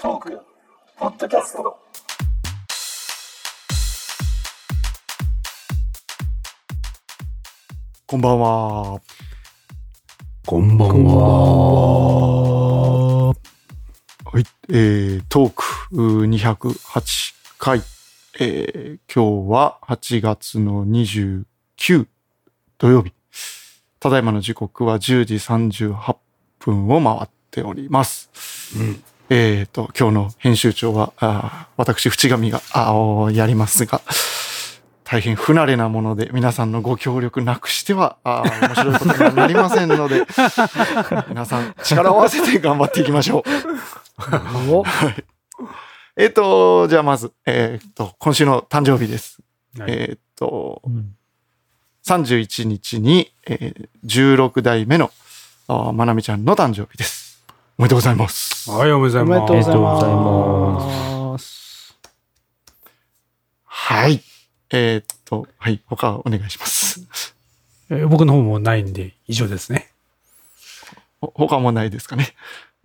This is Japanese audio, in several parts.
トークポッドキャストこんばんは。こんばんは。はい。えー、トークうー208回。えー、今日は8月の29土曜日。ただいまの時刻は10時38分を回っております。えーと、今日の編集長は、あー私、淵上が、あーやりますが、大変不慣れなもので、皆さんのご協力なくしては、あー面白いことにはなりませんので、皆さん力を合わせて頑張っていきましょう。おえっ、と、じゃあまず、えっ、と、今週の誕生日です。はいえっ、と、うん31日に、えー16代目の、まなみちゃんの誕生日です。おめでとうございます。はい、おめでとうございます。おめでとうございおめでとうございます。はい。えっ、と、はい、他お願いします。えー僕の方もないんで、以上ですね。ほ他もないですかね。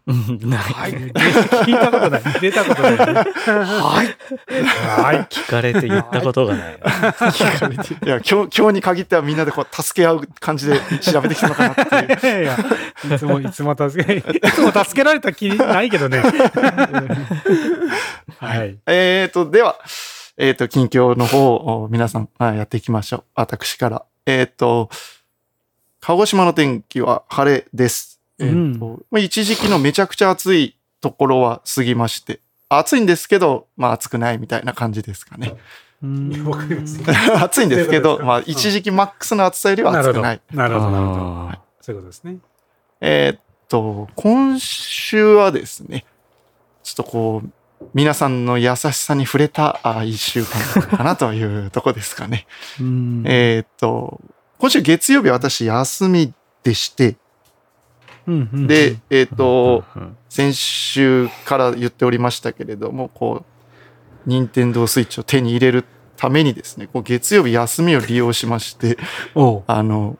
うんない。聞いたことない。出たことない、ね。はい。はい。聞かれて言ったことがない。いや、今日、今日に限ってはみんなでこう、助け合う感じで調べてきたのかなっていう。いや、いつも、いつも助け、いつも助けられた気ないけどね。はい。えっと、では、えっ、と、近況の方を皆さんあやっていきましょう。私から。えっ、と、鹿児島の天気は晴れです。え一時期のめちゃくちゃ暑いところは過ぎまして、暑いんですけど、まあ暑くないみたいな感じですかね。僕 暑いんですけど、どういうことですかまあ一時期マックスの暑さよりは。暑くな。ないるほど、なるほど。あそういうことですね。えーっと、今週はですね、ちょっとこう、皆さんの優しさに触れたあ一週間かなというとこですかね。ーえーっと、今週月曜日私休みでして、うんうんで、えーっと、うん先週から言っておりましたけれども、こう、任天堂スイッチを手に入れるためにですね、こう月曜日休みを利用しまして、あの、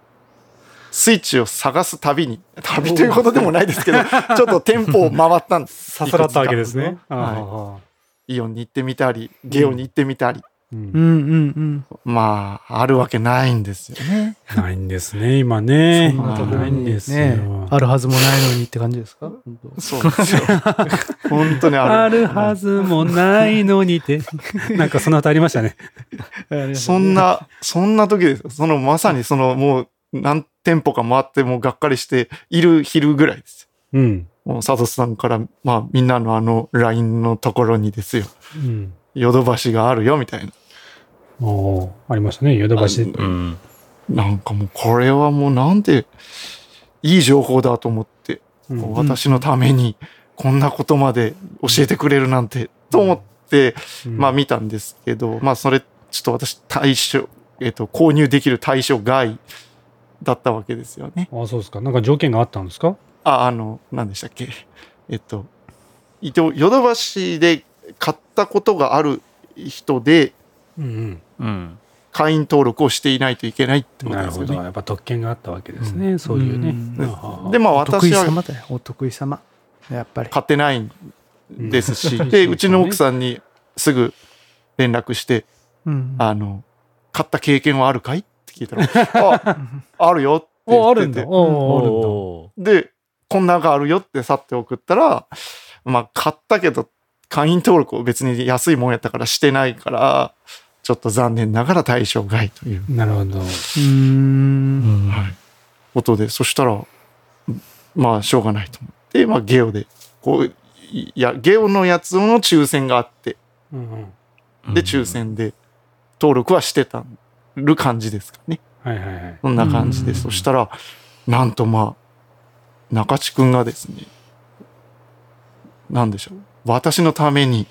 スイッチを探す旅に、旅ということでもないですけど、ちょっと店舗を回ったんです。さすらったわけですね。はあイオンに行ってみたり、ゲオに行ってみたり、あうんうんうんまあ、あるわけないんですよね。ないんですね、今ね。そうなんだないんですよ。ねあるはずもないのにって感じですか？そうですよ。本当にある。あるはずもないのにって。なんかその歌ありましたね。そんな、そんな時ですよ。そのまさにそのもう何店舗か回ってもうがっかりしている昼ぐらいですうん。よ。もう佐藤さんから、まあみんなのあの LINE のところにですよ。うん。ヨドバシがあるよみたいな。おーありましたね、ヨドバシ。うん。なんかもうこれはもうなんていい情報だと思って、うん私のためにこんなことまで教えてくれるなんて、と思って、うんまあ見たんですけど、まあそれちょっと私対象、えっ、と、購入できる対象外だったわけですよね。あ、そうですか。なんか条件があったんですか？あ、あの、何でしたっけ？えっと、ヨドバシで買ったことがある人でうんうん。会員登録をしていないといけないってうん。ことですよね。なるほど。やっぱ特権があったわけですね。そういうね。うんあで、まあお得意私は様だよ。お得意様。やっぱり。買ってないんですし、うんで、うちの奥さんにすぐ連絡して、うんあの、買った経験はあるかいって聞いたら、あ、あるよって言っててるんだ。あるんだ。おで、こんながあるよって去って送ったら、まあ、買ったけど、会員登録を別に安いもんやったからしてないから、ちょっと残念ながら対象外という、なるほど。うーん。はい、ことで、そしたら、まあ、しょうがないと思って、まあ、ゲオで、こう、いや、ゲオのやつの抽選があって、うんうん。で、抽選で登録はしてたる感じですかね。はいはいはい。そんな感じで、うんそしたら、なんとまあ、中地くんがですね、なんでしょう。私のために、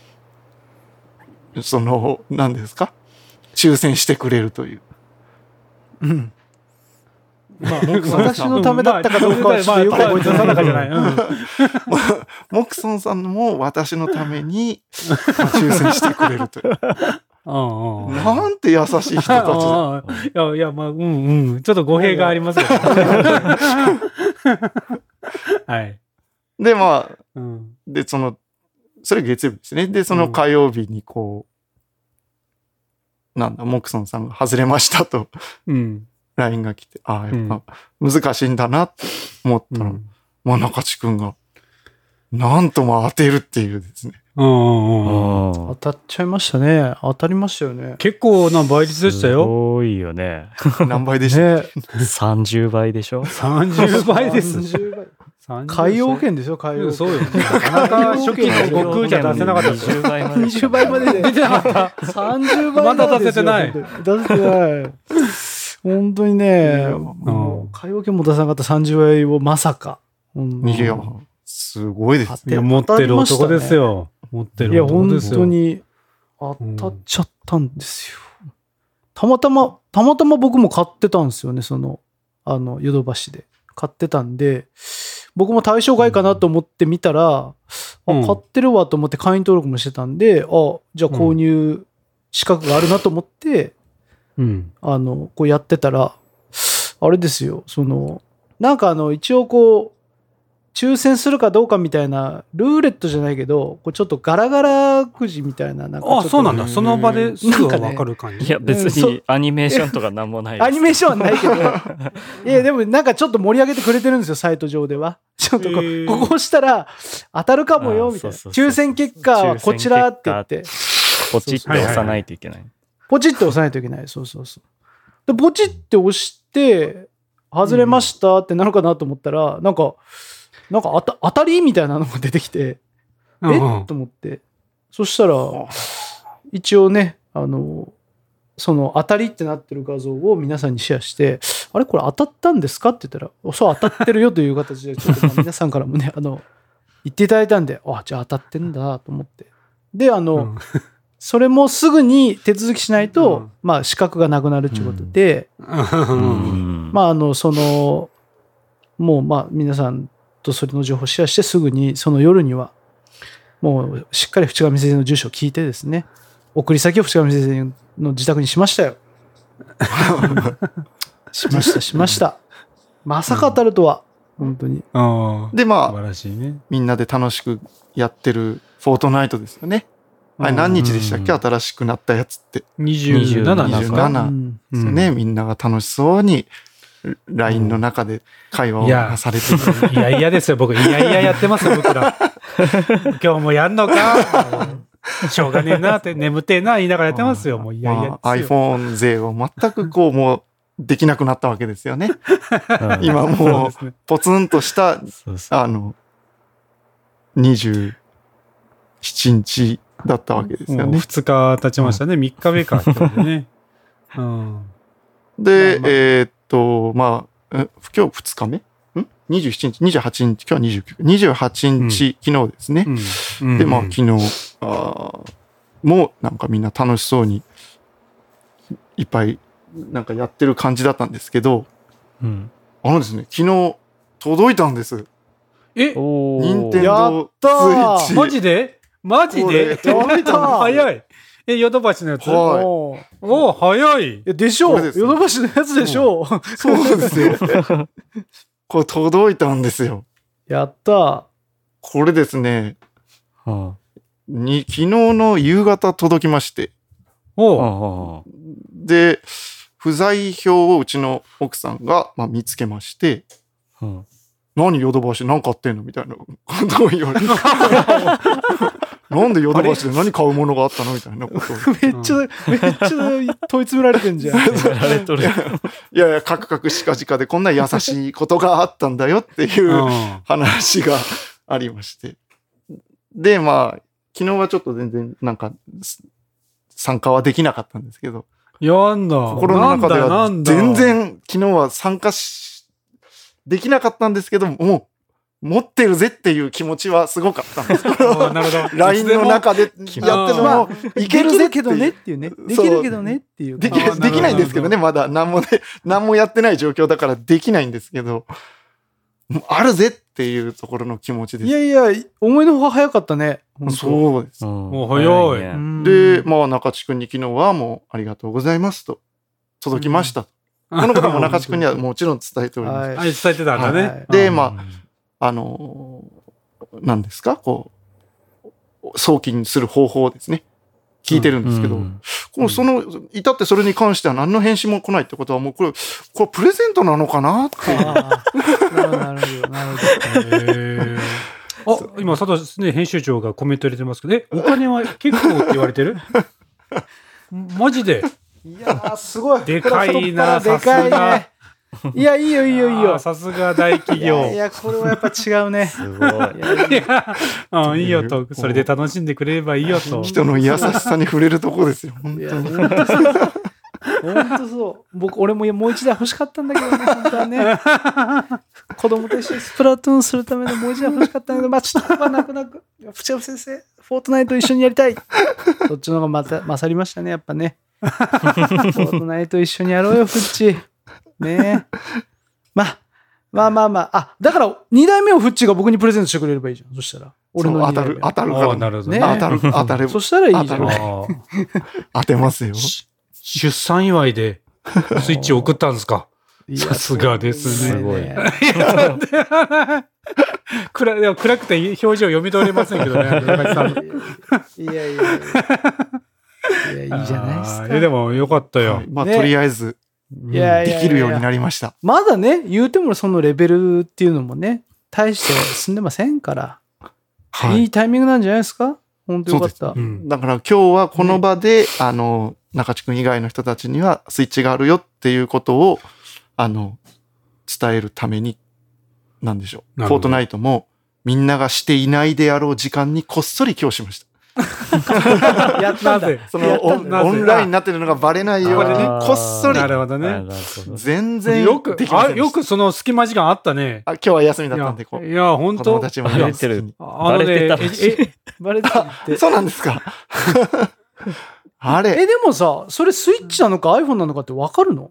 その、何ですか？抽選してくれるという。うん。まあ、私のためだったかどうかはちょっとよく覚えてないじゃない。うんモクソンさんも私のために、まあ抽選してくれるという。うんうん。なんて優しい人たちだ。ああいやいや、まあ、うんうん。ちょっと語弊がありますよ。はい。で、まあ、うん。で、その、それ月曜日ですね。で、その火曜日にこう、なんだ、モクソンさんが外れましたとうん。LINE が来て、ああ、やっぱ難しいんだなって思ったら、うん。まあ中地くんが、なんとも当てるっていうですね。当たっちゃいましたね。当たりましたよね。結構な倍率でしたすよ。ごいよね。何倍でした、ね 30倍でしょ？30倍です。30倍30海洋圏ですよ、海洋圏。そうよ。なかなか初期の悟空じゃ出せなかったですよ。20倍まで。20倍までで。出てなかった。30倍まだ出せてないまでですよ。出せてない。本当にね、やもう海洋圏も出さなかった30倍をまさか。うんいや、すごいです。いや、持ってる男ですよ。持っていや、る男本ですよ。当に当たっちゃったんですよ。たまたま、たまたま僕も買ってたんですよね、その、あの、ヨドバシで。買ってたんで、僕も対象外かなと思って見たら、うんあ、買ってるわと思って会員登録もしてたんで、あ、じゃあ購入資格があるなと思って、うん。あの、こうやってたら、あれですよ、その、なんかあの、一応こう、抽選するかどうかみたいな、ルーレットじゃないけど、こうちょっとガラガラくじみたいな、なんかちょっあ、とそうなんだ。その場ですぐわかる感じ。いや、別にアニメーションとかなんもないです。アニメーションはないけど、いや、でもなんかちょっと盛り上げてくれてるんですよ、サイト上では。ちょっとこここ押したら当たるかもよ、みたいな。そうそうそう抽選結果はこちらって言って、ポチって押さないといけない。ポチって押さないといけない。そうそうそう。で、ポチって押して、外れましたってなるかなと思ったら、なんか、なんか当た当たりみたいなのが出てきて、えうんうん。と思って。そしたら、一応ね、あの、その当たりってなってる画像を皆さんにシェアして、あれ？これ当たったんですか？って言ったら、おそう当たってるよという形で、ちょっとまあ 皆さんからもね、あの、言っていただいたんで、あ、じゃあ当たってんだと思って。で、あの、うん。それもすぐに手続きしないと、うん。まあ資格がなくなるっていうことで、うん。ん。まああの、その、もうまあ皆さんとそれの情報をシェアしてすぐにその夜には、もうしっかり淵上先生の住所を聞いてですね、送り先を淵上先生の自宅にしましたよ。しました、しました。まさか当たるとは、本当に。で、まあ、素晴らしいね。みんなで楽しくやってるフォートナイトですよね。あれ何日でしたっけ？うん新しくなったやつって。27なんですか27うんですよね。みんなが楽しそうに LINE の中で会話をされてる。いやいやですよ、僕。いやいややってますよ、僕ら。今日もやんのか？しょうがねえなって、眠ってえな言いながらやってますよ。もういやいやまあ、iPhone 勢を全くこう、もう、できなくなったわけですよね。うん今もう。ポツンとした、そうそうあの、27日だったわけですよね。2日経ちましたね。3日目か、ね。うん。で、まあまあ。えーっと、まあ、え今日2日目？ん ?27 日、28日、今日は29、28日、昨日ですね。うん。で、まあ、うん昨日、あーもうなんかみんな楽しそうに、いっぱい、なんかやってる感じだったんですけど、うん。あのですね、昨日、届いたんです。え？任天や堂ったースイッチ。マジで？マジで？届いた早い。え、ヨドバシのやつ？はいおーおお早いい。やでしょう。これですヨドバシのやつでしょう。そうですよ。これ届いたんですよ。やった。これですね、はに昨日の夕方届きまして、あおうはあで、不在票をうちの奥さんが、まあ、見つけまして、は何ヨドバシ？何買ってんの？みたいなことを言われて。なんでヨドバシで何買うものがあったのみたいなことを。めっちゃ、めっちゃ問い詰められてんじゃん。いやいや、カクカクしかじかでこんな優しいことがあったんだよっていううん話がありまして。で、まあ、昨日はちょっと全然なんか、す参加はできなかったんですけど、やんだ。心の中ではなんだ全。然昨日は参加し、できなかったんですけど、もう、持ってるぜっていう気持ちはすごかったんです。なるほど。LINE の中でやってるのも、いけるぜっていうできるけどねっていうね。できるけどねっていう。できできないんですけどね、まだ何もね、何もやってない状況だからできないんですけど、あるぜっていうところの気持ちです。いやいや、思いのほか早かったね。そうです。もう早いで、まあ、中地君に昨日はもうありがとうございますと、届きました。このことも中地君にはもちろん伝えております。はいあ、伝えてたんだね。で、うんまあ、あのー、何ですか？こう、送金する方法をですね、聞いてるんですけど、うんこのその、至ってそれに関しては何の返信も来ないってことはもうこれ、これプレゼントなのかな？ってなるほど、なるほど。あ、今、佐藤、ね、編集長がコメント入れてますけど、え、お金は結構って言われてる？マジで？いやー、すごい。でかいなでかいね。いや、いいよ、いいよ、いいよ。さすが大企業。いやこれはやっぱ違うね。すごい。いやいやうん、いいよと。それで楽しんでくれればいいよと。人の優しさに触れるとこですよ。本当に。本当そう。本当そう。僕、俺ももう一台欲しかったんだけどね、本当はね。子供と一緒にスプラトゥーンするためのもう一台欲しかったんだけど、まあちょっと泣く泣く。淵山先生、フォートナイト一緒にやりたい。そっちの方がまた勝りましたね、やっぱね。フォートナイト一緒にやろうよ、フッチ。ねえ。まあ、まあまあまあ。あ、だから、二代目をフッチが僕にプレゼントしてくれればいいじゃん。そしたら。俺のそう当たる、当たるから。なるほどね当たる、当たればそしたらいいじゃん。当たるあー 当てますよ。し出産祝いでスイッチを送ったんですか？いやさすがですねすごいね 暗いや暗くて表情読み取れませんけどね、中井さん。いやいやいや。いや、いいじゃないですかあーい。やでもよかったよ。はいまあ、ねとりあえず、できるようになりました。まだね、言うてもそのレベルっていうのもね、大して進んでませんから、、はいい。いタイミングなんじゃないですか？本当よかった。そううんだから今日はこの場で、あの、中地君以外の人たちにはスイッチがあるよっていうことを、あの、伝えるために、なんでしょう。フォートナイトもみんながしていないであろう時間にこっそり今日しました。やったんだ。そのオンやったんだ。なぜ？オンラインになってるのがバレないように、ね。こっそり。な、るほどね。全然よくできまあ、せんでした。よくその隙間時間あったね。あ今日は休みだったんで、こう。いや、本当？子供たちもバレてる。バレてたバレてるって？そうなんですか。あれ。え、でもさ、それスイッチなのか iPhone なのかってわかるの？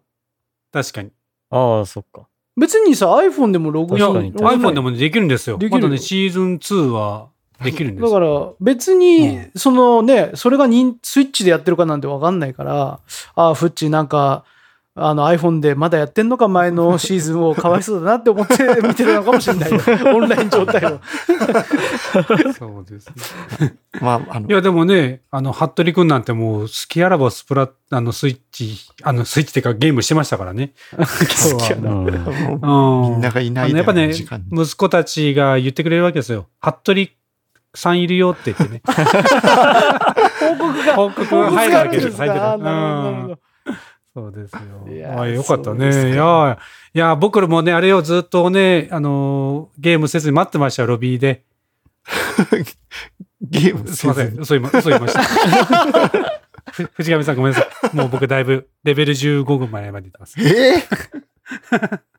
確かに。ああ、そっか。別にさ、iPhone でもログインいや、確かに。iPhone でもできるんですよ。できる。よまだね、シーズン2はできるんですよ。だから別に、そのね、それがニンスイッチでやってるかなんてわかんないから、ああ、フッチなんか、あの iPhone でまだやってんのか前の シーズンをかわいそうだなって思って 見てるのかもしれないよ。オンライン状態を。そうですね。まあ、あのい、や、でもね、あの、服部くんなんてもう、好きあらばスプラ、あの、スイッチ、あの、スイッチっていうかゲームしてましたからね。今日は。うん。もううん。みんながいないやっぱね息子たちが言ってくれるわけですよ。服部さんいるよって言ってね。報告が。報告が入るわけです。入ってるなるほどなるほどうんそうですよ。いやよかったね。いやー、いやー、僕らもね、あれをずっとね、あのーゲームせずに待ってましたよ、ロビーで。ゲームすいません、嘘言いま嘘言いました。ふ藤上さんごめんなさい。もう僕だいぶレベル15ぐらいまで行ってます。ええ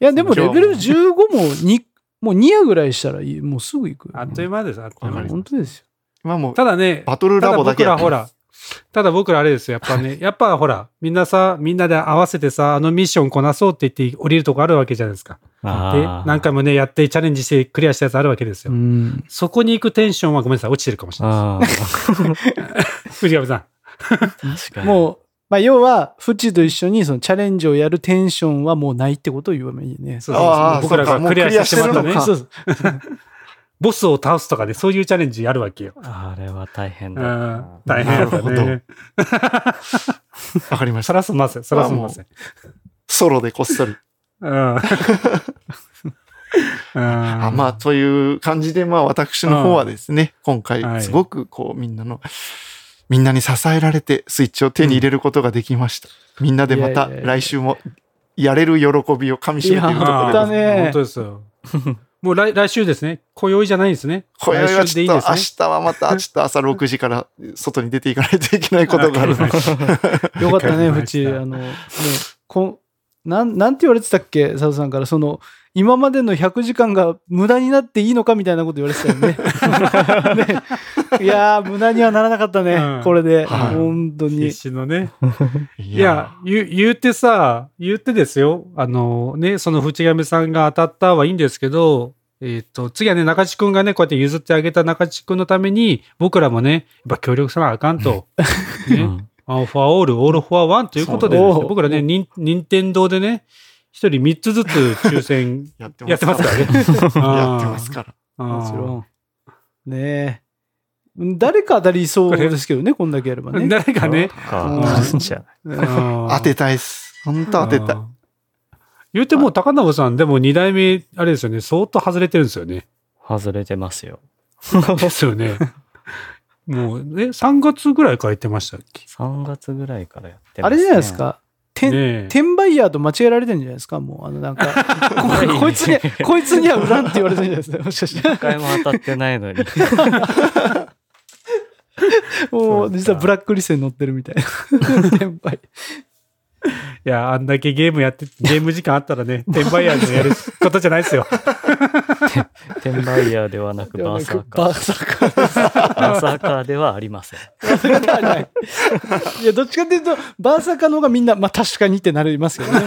いや、でもレベル15も2、もう2夜ぐらいしたらいいもうすぐ行くよ。あっという間です、あっという間です。本当ですよ。今もうただね、バトルラボだけやってますただ僕らほら、ただ僕らあれですよ。やっぱね、やっぱほら、みんなさ、みんなで合わせてさ、あのミッションこなそうって言って降りるとこあるわけじゃないですか。で。何回もね、やってチャレンジしてクリアしたやつあるわけですよ。うん。そこに行くテンションはごめんなさい、落ちてるかもしれない。です。藤上さん。確かに。もう、まあ、要は、フチと一緒にそのチャレンジをやるテンションはもうないってことを言えばいいね。そうそうああ僕らがクリアしてもらったねそうか。そうそう ボスを倒すとかで、そういうチャレンジやるわけよ。あれは大変だ。大変だね。わかりました。そらすんません、そらすんません。ソロでこっそり。うん。あまあ、という感じで、まあ、私の方はですね、今は回、いすごく、こう、みんなの、みんなに支えられて、スイッチを手に入れることができました。みんなでまた来週も、やれる喜びをかみしめているところでやったね本当ですよ。もう来来週ですね。今宵じゃないんですね。今宵は来週でちょっと、明いいですね。日はまた、ちょっと朝6時から外に出ていかないといけないことがあるので。よかったね、わかりましたフチ。あの、ね、こなん、なんて言われてたっけ、佐藤さんから、その、今までの100時間が無駄になっていいのかみたいなこと言われてたよね。ね いやー、無駄にはならなかったね、うんこれで。はい本当に必。死のね。いいや、言う、言うてさ、言ってですよ。あのね、その藤上さんが当たったはいいんですけど、えっ、と、次はね、中地くんがね、こうやって譲ってあげた中地くんのために、僕らもね、やっぱ協力さなあかんと。ね。うん one for all、all for one ということでね、僕らね、任任天堂でね、一人三つずつ抽選 やってますからね。やってますから。らもちろん。ねえ。誰か当たりそうですけどね、こんだけやればね。誰かね。か、あるんじゃない当当てたいっす。本当当てたい。言うても、高信さん、でも2代目、あれですよね、相当外れてるんですよね。外れてますよ。ですよね。もう、え、3月ぐらいから言ってましたっけ？3月ぐらいからやってます、あれじゃないです。か。転売ヤーと間違えられてるんじゃないですかもう、あの、なんか、ここいつに、こいつには売らんって言われてるんじゃないですかもしかして一回も当たってないのに。もう、実はブラックリストに載ってるみたいな。転売。いや、あんだけゲームやって、ゲーム時間あったらね、転売ヤーでやることじゃないですよ。転売ヤーではなくバーサーカー。バーサーカーです。バーサーカーではありません。い。いや、どっちかっていうと、バーサーカーの方がみんな、まあ確かにってなりますけどね。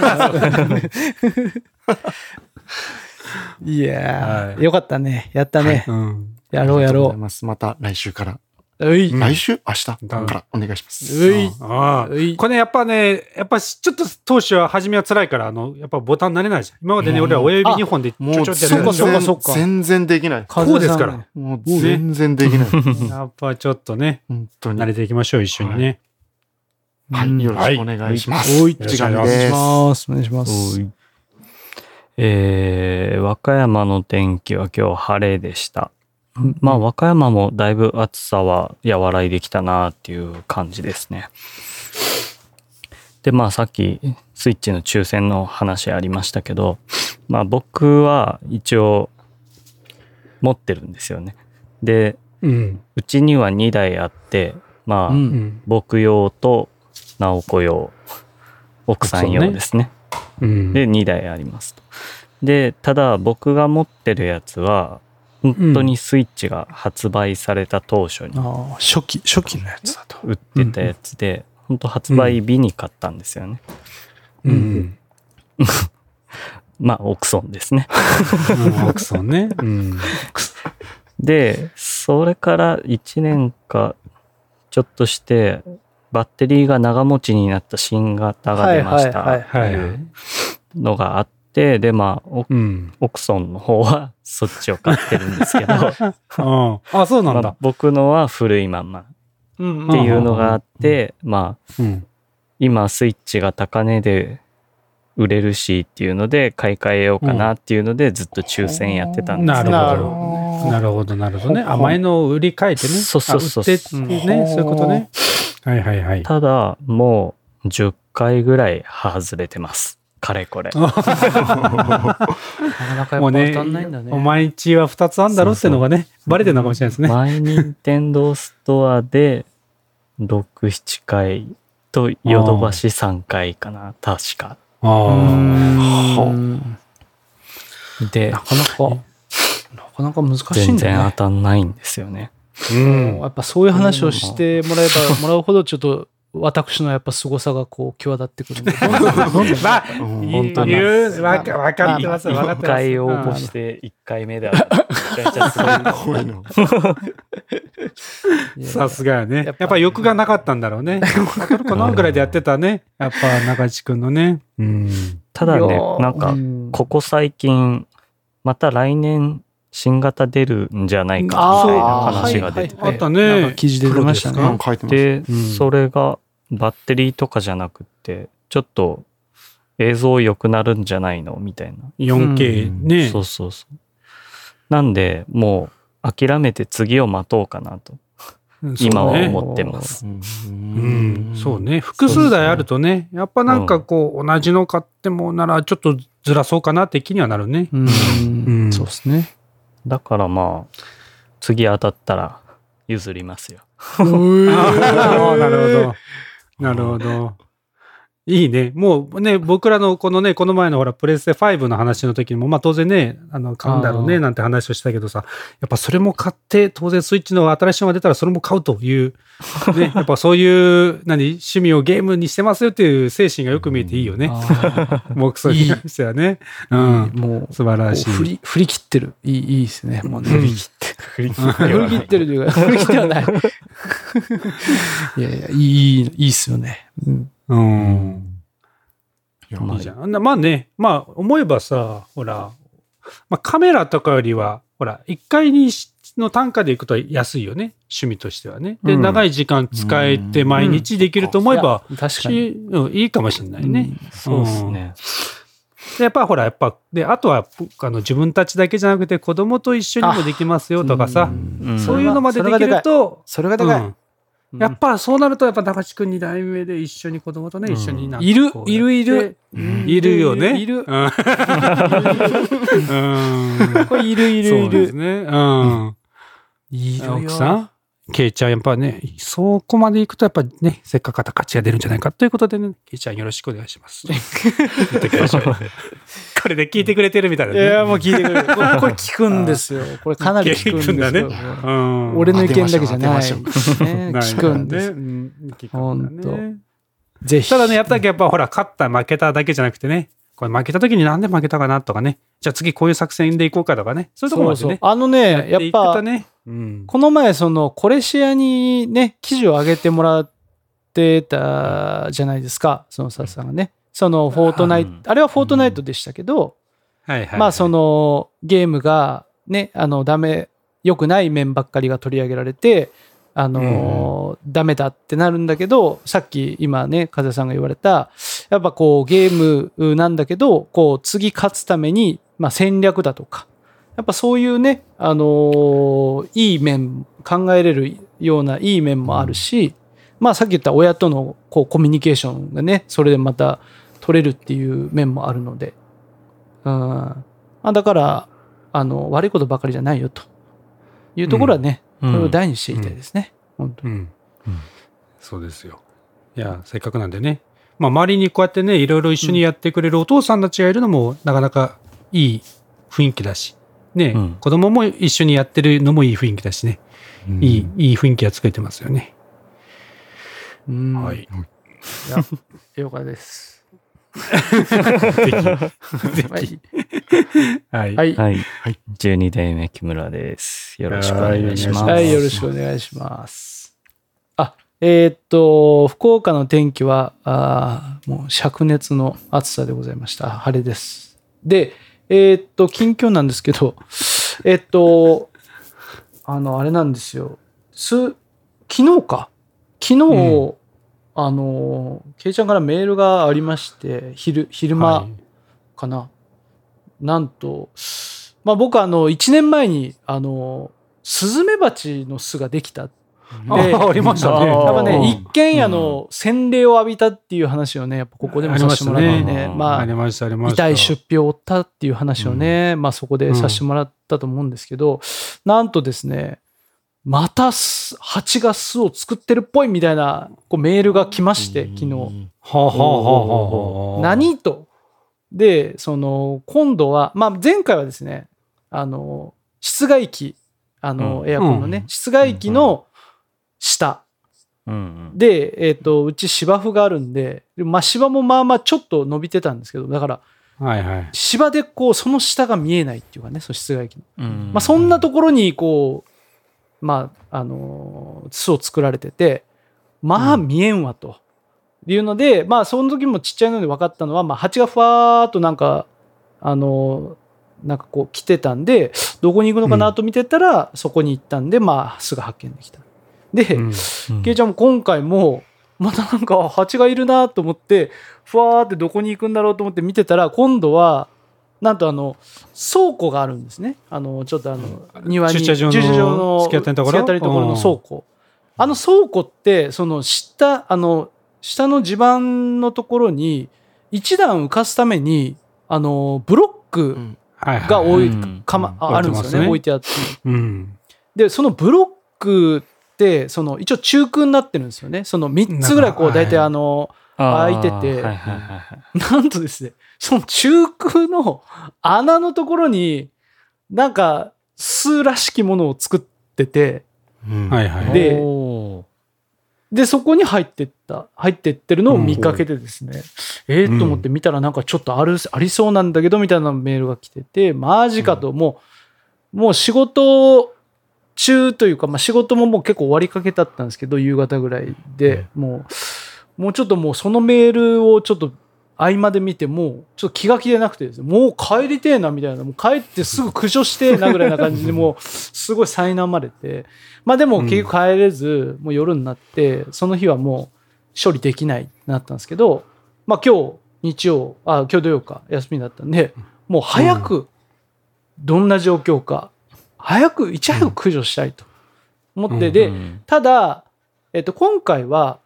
いやー、はいよかったね。やったね。うん。やろうやろます。また来週から。来週？明日？からお願いします。うい。これね、やっぱね、やっぱしちょっと当初は初めは辛いから、あの、やっぱボタン慣れないじゃん。今までね、うん俺は親指2本でちもうょちょってやってそうか全然できない。こうですから。もう全然できない。やっぱちょっとね、本当に。慣れていきましょう、一緒にね。はい。よろしくお願いします。おい。時間おです。お願いします。お願いします。えー、和歌山の天気は今日晴れでした。まあ和歌山もだいぶ暑さは和らいできたなっていう感じですね。でまあさっきスイッチの抽選の話ありましたけど、まあ僕は一応持ってるんですよね。で、うちには2台あって、まあ、う。うんん。僕用と直子用、奥さん用ですね。うん。で、2台ありますと。で、ただ僕が持ってるやつは、本当にスイッチが発売された当初にああ、初期、初期のやつだと。売ってたやつで、本当発売日に買ったんですよね。うん。まあ、オクソンですね。うん。オクソンね。うん。で、それから1年かちょっとして、バッテリーが長持ちになった新型が出ましたはいはいはい。のがあって、で、まあ、オうん。オクソンの方は そっちを買ってるんですけど、あ あ、そうなんだまあ。僕のは古いまんまうんっていうのがあって、まあ、うん。今スイッチが高値で売れるしっていうので買い替えようかなっていうのでずっと抽選やってたんですけど、なるほど。なるほど、なるほどね。甘いのを売り買えてね。そうそうそうあ売ってね、そういうことね。はいはいはい。ただもう10回ぐらい外れてますかれこれ なかなかやっぱ当たんないんだね。お前んちは2つあんだろってのがね、バレてるのかもしれないですね。マイニンテンドーストアで67回とヨドバシ3回かな確かうああ。んでなかなか、なかなか難しい全んだね。然当たんないんですよねうんや。っぱそういう話をしてもらえばもらうほどちょっと私のやっぱ凄さがこう際立ってくるんで。まあ、うん本当にわかわかってます、わかって1ます。回応募して1回目で当たる めちゃめちゃすごい怖いな。う んさすがやね。やっぱ欲がなかったんだろうね。わかるかなぐらいでやってたね。やっぱ中地くんのね。うん。ただねなんかうんここ最近また来年新型出るんじゃないかみたいな話が出てて、あーはいはい。あったね。なんか記事で出ましたね。書いてます。で、うん。それがバッテリーとかじゃなくってちょっと映像良くなるんじゃないのみたいな、4K ね。そうそうそう。なんでもう諦めて次を待とうかなと。今はそうね。思ってます、ううん、そう。ね。複数台あるとね、やっぱなんかこう、同じの買ってもなら、ちょっとずらそうかなって気にはなるね。うん。うん。そうですね。だからまあ次当たったら譲りますよなるほど。なるほど。いいね。もうね、僕らのこのね、この前のほら、プレステ5の話の時にも、まあ当然ね、あの、買うんだろうね、なんて話をしたけどさ、やっぱそれも買って、当然スイッチの新しいのが出たらそれも買うという、ね、やっぱそういう、何、趣味をゲームにしてますよっていう精神がよく見えていいよね。あ目標に関してはね。うんー。もう、素晴らしい。振り、振り切ってる。いい、いいですね。もうね。うん振り切って 振り切ってるというか、振り切ってはない。いやいや、いいいいっすよね。うんうん。いやまあいいじゃん。なまあね、まあ思えばさ、ほら、まあカメラとかよりは、ほら、1回にしの単価でいくと安いよね。趣味としてはね。で、うん長い時間使えて毎日できると思えば、いや確かしに。うんいいかもしれないね。そうですね。でやっぱほら、やっぱ、で、あとは、あの、自分たちだけじゃなくて子供と一緒にもできますよとかさ、うんそういうのまでできると、それがでかい。うんやっぱそうなると、やっぱ中地君2代目で一緒に子供とね、うん一緒になっているいるいるうんいるよね。いる これいるいるいる。そうですね。うん。いるよ。奥さん？ケイちゃん、やっぱね、そこまで行くと、やっぱね、せっかく勝ちが出るんじゃないかということでね、ケイちゃんよろしくお願いします。これで聞いてくれてるみたいないね。や、もう聞いてくれる。これこれ聞くんですよ。これかなり聞くんですよ。うん。俺の意見だけじゃない。ね 聞くんです。うん聞くんだね。ぜひ。ただね、やったけやっぱほら、勝った、負けただけじゃなくてね、これ負けた時になんで負けたかなとかね、じゃあ次こういう作戦でいこうかとかね、そういうところそうまでね。そうあのね、やっぱ、ね、うん。この前、その、コレシアにね、記事を上げてもらってたじゃないですか、そのささんがね。その、フォートナイト、うんあれはフォートナイトでしたけど。まあ、その、ゲームがね、あの、ダメ、良くない面ばっかりが取り上げられて、あのーダメだってなるんだけど、さっき今ね、風さんが言われた、やっぱこうゲームなんだけど、こう次勝つために、まあ戦略だとか、やっぱそういうね、あのーいい面、考えれるようないい面もあるし、まあさっき言った親とのこうコミュニケーションがね、それでまた取れるっていう面もあるので、うん。まあだから、あの、悪いことばかりじゃないよというところはね、うんこれを大にしていきたいですね。本当に。うん。そうですよ。いや、せっかくなんでね。まあ、周りにこうやってね、いろいろ一緒にやってくれるお父さんたちがいるのも、なかなかいい雰囲気だし、ね、うん子供も一緒にやってるのもいい雰囲気だしね、いい、いい雰囲気が作れてますよね。うんはい。いや、よかったです。はい。はい。はい。はい。12代目木村です。よろしくお願いします。はい、よろしくお願いします。あ、えーっと、福岡の天気は、あーもう灼熱の暑さでございました。晴れです。で、えーっと、近況なんですけど、えーっと、あの、あれなんですよ。す、昨日か？昨日、うんあの、ケイちゃんからメールがありまして、昼、昼間、はいかな。なんと、まあ僕あの、1年前に、あの、スズメバチの巣ができた。であありましたね。やっぱね、うん一軒家の洗礼を浴びたっていう話をね、やっぱここでもさせてもらってね、まああり、ました、ありました。痛い出費を負ったっていう話をね、まあそこでさせてもらったと思うんですけど、なんとですね、また巣蜂が巣を作ってるっぽいみたいなこうメールが来まして、昨日。何と？で、その、今度は、まあ、前回はですね、あの、室外機、あの、うん。エアコンのね、室外機の下うんで、えっ、と、うち芝生があるんで、でまあ、芝もまあまあちょっと伸びてたんですけど、だから、はいはい。芝でこう、その下が見えないっていうかね、その室外機の。うん。まあ、そんなところに、こう、まあ、あのー巣を作られてて、まあ、見えんわと。いうので、まあ、その時もちっちゃいので分かったのは、まあ、蜂がふわーっとなんか、あのーなんかこう来てたんで、どこに行くのかなと見てたら、そこに行ったんで、まあ、巣が発見できた。で、うんうんケイちゃんも今回も、またなんか蜂がいるなと思って、ふわーってどこに行くんだろうと思って見てたら、今度は、なんとあの、倉庫があるんですね。あの、ちょっとあの、庭に、駐車場の駐車場の突き当たりのところ？のところの倉庫。あの倉庫って、その下、あの、下の地盤のところに、一段浮かすために、あの、ブロック。が置い、うんかま、うんあるんですよね。置置いてあって。うん。で、そのブロックって、その一応中空になってるんですよね。その3つぐらいこう、大体はい。あの、開いてて。なんとですね、その中空の穴のところに、なんか巣らしきものを作ってて、はいはい。でで、そこに入ってった、入ってってるのを見かけてですね、えー、と思って見たらなんかちょっとある、ありそうなんだけど、みたいなメールが来てて、マジかと、もう、もう仕事中というか、まあ仕事ももう結構終わりかけだったんですけど、夕方ぐらいで、もう、もうちょっともうそのメールをちょっと、合間で見ても、ちょっと気が気でなくてですね、もう帰りてえなみたいな、もう帰ってすぐ駆除してえなぐらいな感じで、もうすごい苛まれて、まあでも結局帰れず、もう夜になって、その日はもう処理できないってなったんですけど、まあ今日、日曜、あ、今日土曜か、休みだったんで、もう早く、どんな状況か、早く、いち早く駆除したいと。思って、で、うんただ、えっと、今回は、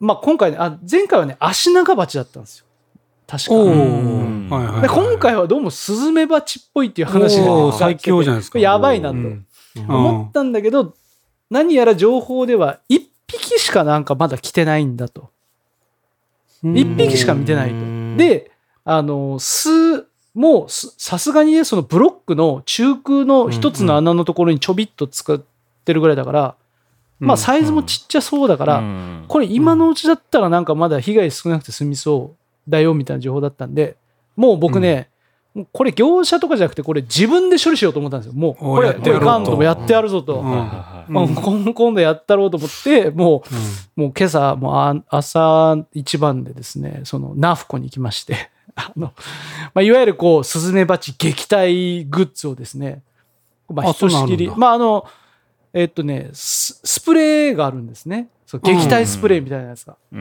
まあ、今回ね、あ、前回はね、足長鉢だったんですよ。確か。おうん。ーはいはいはいで今回はどうもスズメバチっぽいっていう話が最強じゃないですか。やばいなとうん。思ったんだけど、何やら情報では1匹しかなんかまだ来てないんだと。1匹しか見てないと。で、あの、巣もすさすがにね、そのブロックの中空の一つの穴のところにちょびっと使ってるぐらいだから、まあサイズもちっちゃそうだから、うん。これ今のうちだったらなんかまだ被害少なくて済みそうだよみたいな情報だったんで、もう僕ね、これ業者とかじゃなくてこれ自分で処理しようと思ったんですよ。もうおこれこれやってやろうと。かんともやってやるぞと。今今度やったろうと思って、もう、もう今朝、もうあ朝一番でですね、そのナフコに行きまして、あの、まあ、いわゆるこう、スズメバチ撃退グッズをですね、まあ、あひとしきり、あまあ、あの、えっとね、ススプレーがあるんですね。そう撃退スプレーみたいなやつが。うん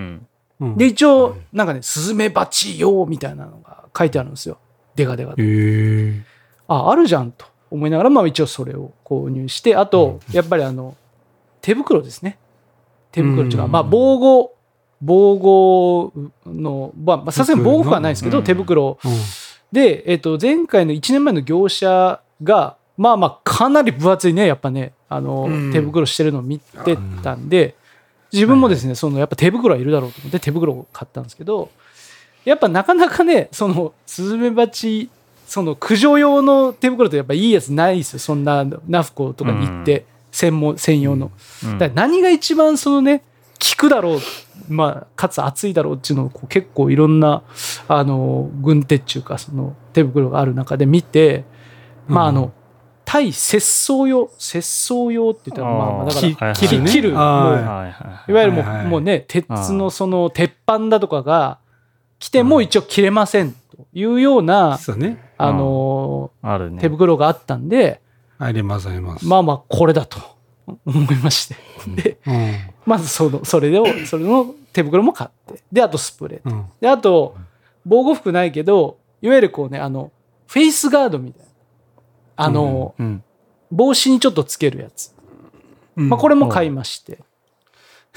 うんで、一応、なんかね、スズメバチ用みたいなのが書いてあるんですよ。デカデカと。あ、あるじゃんと思いながら、まあ一応それを購入して、あと、やっぱりあの、手袋ですね。手袋っていうか、うんまあ防護、防護の、まあまあさすがに防護服はないですけど、うん。手袋。うん。で、えっと、前回の1年前の業者が、まあまあかなり分厚いね、やっぱね、あの、うん。手袋してるのを見てたんで、自分もですね、そのやっぱ手袋はいるだろうと思って手袋を買ったんですけど、やっぱなかなかね、そのスズメバチ、その駆除用の手袋ってやっぱいいやつないですよ、そんなナフコとかに行って、専門、専用の。うん。だから何が一番そのね、効くだろう、まあ、かつ熱いだろうっていうのをこう結構いろんな、あの、軍手っていうか、その手袋がある中で見て、まああの、対節操用、節操用って言ったら、まあまあ、だから、切る、ね切る、はいはいわゆるもう,、はいはいもうね、鉄あのその鉄板だとかが来ても一応切れませんというような、そうね。あのね。ー手袋があったんで、ありますあります。まあまあこれだと思いまして。で、うん。まずその、それを、それの手袋も買って。で、あとスプレー。うん。で、あと、防護服ないけど、いわゆるこうね、あの、フェイスガードみたいな。あの、うん。帽子にちょっとつけるやつ。まあこれ、れも買いまして。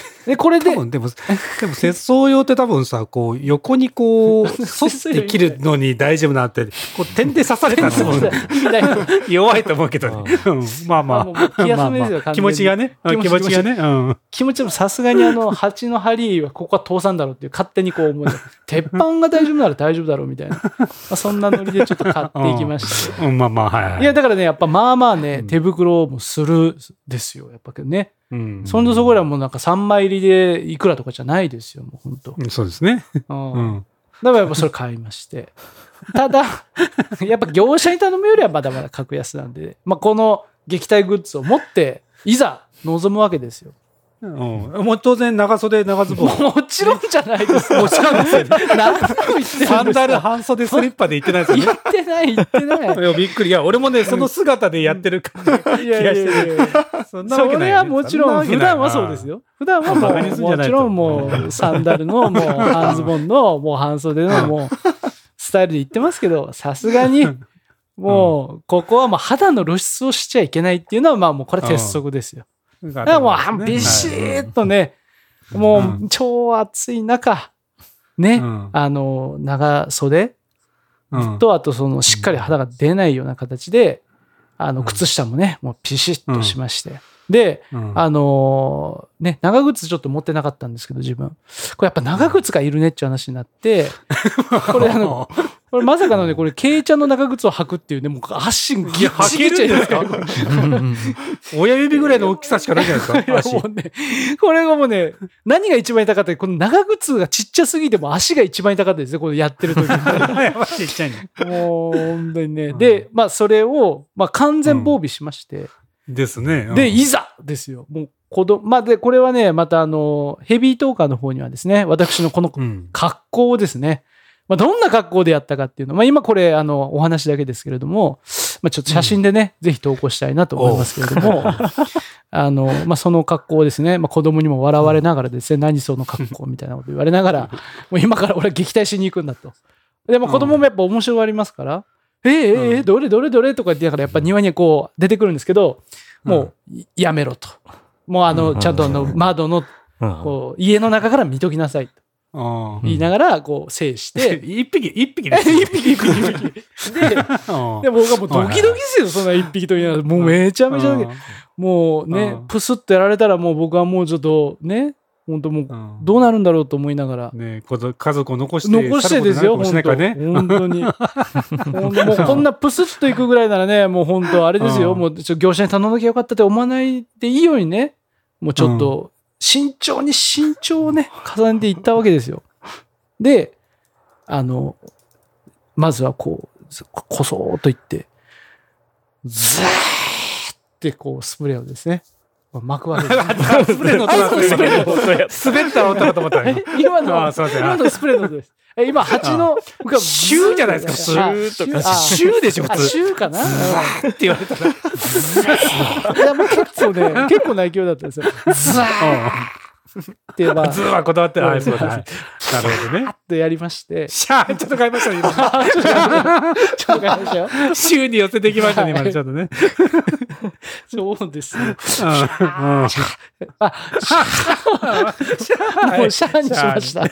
で、これででも、でも、節操用って多分さ、こう、横にこう、沿って切るのに大丈夫なって、こう、点で刺されたら 弱いと思うけどね。うんまあまあ気休めですよ気持ちがね。うん気持ちがね。うん。気持ちもさすがにあの、蜂の針はここは通さんだろうっていう勝手にこう思う。鉄板が大丈夫なら大丈夫だろうみたいな。まあ、そんなノリでちょっと買っていきまして。うん、まあまあ、はいはい。いや、だからね、やっぱまあまあね、手袋もするですよ。やっぱけどね。うん、そんなそこらもうなんか3枚入りでいくらとかじゃないですよ、もう本当。うんそうですね。うんうん。だからやっぱそれ買いまして。ただ、やっぱ業者に頼むよりはまだまだ格安なんで、まあこの撃退グッズを持って、いざ臨むわけですよ。うん、もう当然長袖長ズボン。もちろんじゃないです。もちろんですよ。何度も言ってるんですサンダル半袖スリッパで行ってないですよ 言ってない、言ってない。ね。いや、びっくり。いや、俺もね、その姿でやってる感じ。いやいやいやいやそんなわけないよね、それはもちろん、普段はそうですよ。普段はもう、もちろんもう、サンダルの、もう、半ズボンの、もう、半袖の、もう、スタイルで言ってますけど、さすがに、もう、ここはもう肌の露出をしちゃいけないっていうのは、まあもうこれ鉄則ですよ。だだからもう、ビシッとね、もう、超暑い中、ね、うん。あの、長袖うん、と、あとその、しっかり肌が出ないような形で、あの、靴下もね、もうピシッとしまして。で、うん。あのーね、長靴ちょっと持ってなかったんですけど、自分。これやっぱ長靴がいるねっていう話になって、これあの、これまさかのね、これ、ケイちゃんの長靴を履くっていうね、もう足ギッチギ履けチるんですか親指ぐらいの大きさしかないじゃないですか。足。もうね、これがもうね、何が一番痛かったかこの長靴がちっちゃすぎても足が一番痛かったですね、これやってる時に。ちっちゃいね。もう、本当にね。で、まあ、それを、まあ、完全防備しまして、ですね。うんで、いざですよ。もう、子供、まあ、で、これはね、またあの、ヘビートーカーの方にはですね、私のこのうん。格好をですね、まあ、どんな格好でやったかっていうの、まあ、今これ、あの、お話だけですけれども、まあ、ちょっと写真でね、ぜひ投稿したいなと思いますけれども、あの、まあ、その格好をですね、まあ、子供にも笑われながらですね、何その格好みたいなこと言われながら、もう今から俺は撃退しに行くんだと。でも子供もやっぱ面白がりますから、えー、えーえーどれどれどれとか言ってだからやっぱ庭にこう出てくるんですけど、もういやめろと。もうあの、ちゃんとあの窓のうんこう家の中から見ときなさいと。うん言いながら、こう制して、一匹、一匹です。一匹一匹一匹。で、で、僕はもうドキドキですよ、そんな一匹と言いながら。もうめちゃめちゃもうねうん、プスッとやられたらもう僕はもうちょっとね、本当もううんどうなるんだろうと思いながら。ね家族を残して、残してですよ。本当本当に。もうこんなプスッといくぐらいならね、もう本当あれですよ、うんもう業者に頼んなきゃよかったって思わないでいいようにね、もうちょっと慎重に慎重をね、重ねていったわけですよ。で、あの、まずはこう、こそーっといって、ずーってこうスプレーをですね、巻くわけです。スプレーの音だあスプレーの音滑ったら音かと思ったえ今の、あーすいません今のスプレーの音です。え、今、蜂の、僕はシューじゃないですかスーとかあシューでしょ普通あシューかな？って言われたら。いや、もう結構ね、結構な勢いだったんですよ。ザーって、まあ、ズーはこだわって、あ、そうだ。はいなるほどね。とやりまして、シャーちょっと変えましたね、今。ちょっと変えましたよ。シューに寄せてきましたね、今ねちょっとね。そうですね。あ、シャーもうシャーにしました。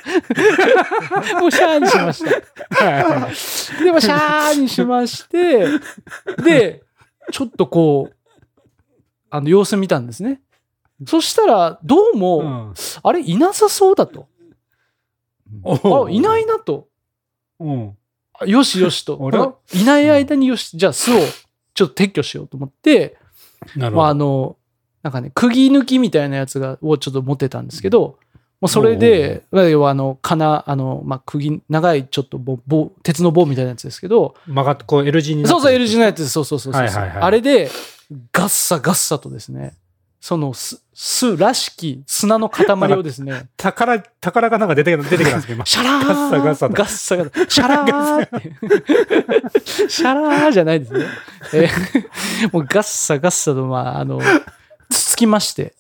もうシャーにしました。でも、シャーにしまして、で、ちょっとこう、あの、様子見たんですね。そしたら、どうも、うんあれ、いなさそうだと。あ、いないなと。よしよしといない間によし、じゃあ巣をちょっと撤去しようと思って、まあ、なるほど。あの、なんかね、釘抜きみたいなやつが、をちょっと持ってたんですけど、もうそれで、まあ要はあの、金、あの、まあ、釘、長いちょっと棒、棒、鉄の棒みたいなやつですけど、曲がって、こう L 字にそうそう、L 字のやつです。そうそうそうそう。はいはいはいあれで、ガッサガッサとですね、その巣、巣らしき砂の塊をですね、宝、宝がなんか出て出てきたんですけど、今。シャラーガッサガッサとガッサガッサ シャラーシャラーじゃないですね。えーもうガッサガッサと、まあ、あの、つつきまして。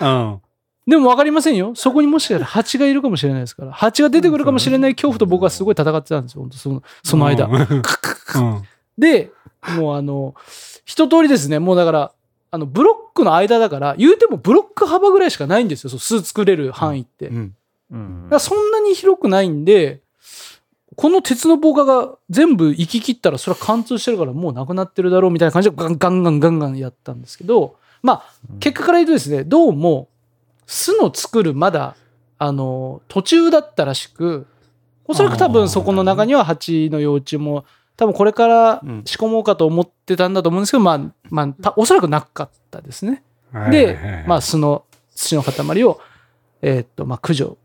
うん。でも分かりませんよ。そこにもしかしたら蜂がいるかもしれないですから。蜂が出てくるかもしれない恐怖と僕はすごい戦ってたんですよ。本当その、その間。うん。うんで、もうあの、一通りですね。もうだから、あの、ブロックの間だから、言うてもブロック幅ぐらいしかないんですよ。そう巣作れる範囲って。うん。うんだからそんなに広くないんで、この鉄の棒が全部行き切ったらそれは貫通してるからもうなくなってるだろうみたいな感じでガンガンガンガンガンやったんですけど、まあ、結果から言うとですね、どうも巣の作るまだ、あの、途中だったらしく、おそらく多分そこの中には蜂の幼虫も多分これからうん。仕込もうかと思ってたんだと思うんですけど、まあ、まあ、たおそらくなかったですね。はいで、まあ、巣の土の塊を、えーっと、まあ、駆除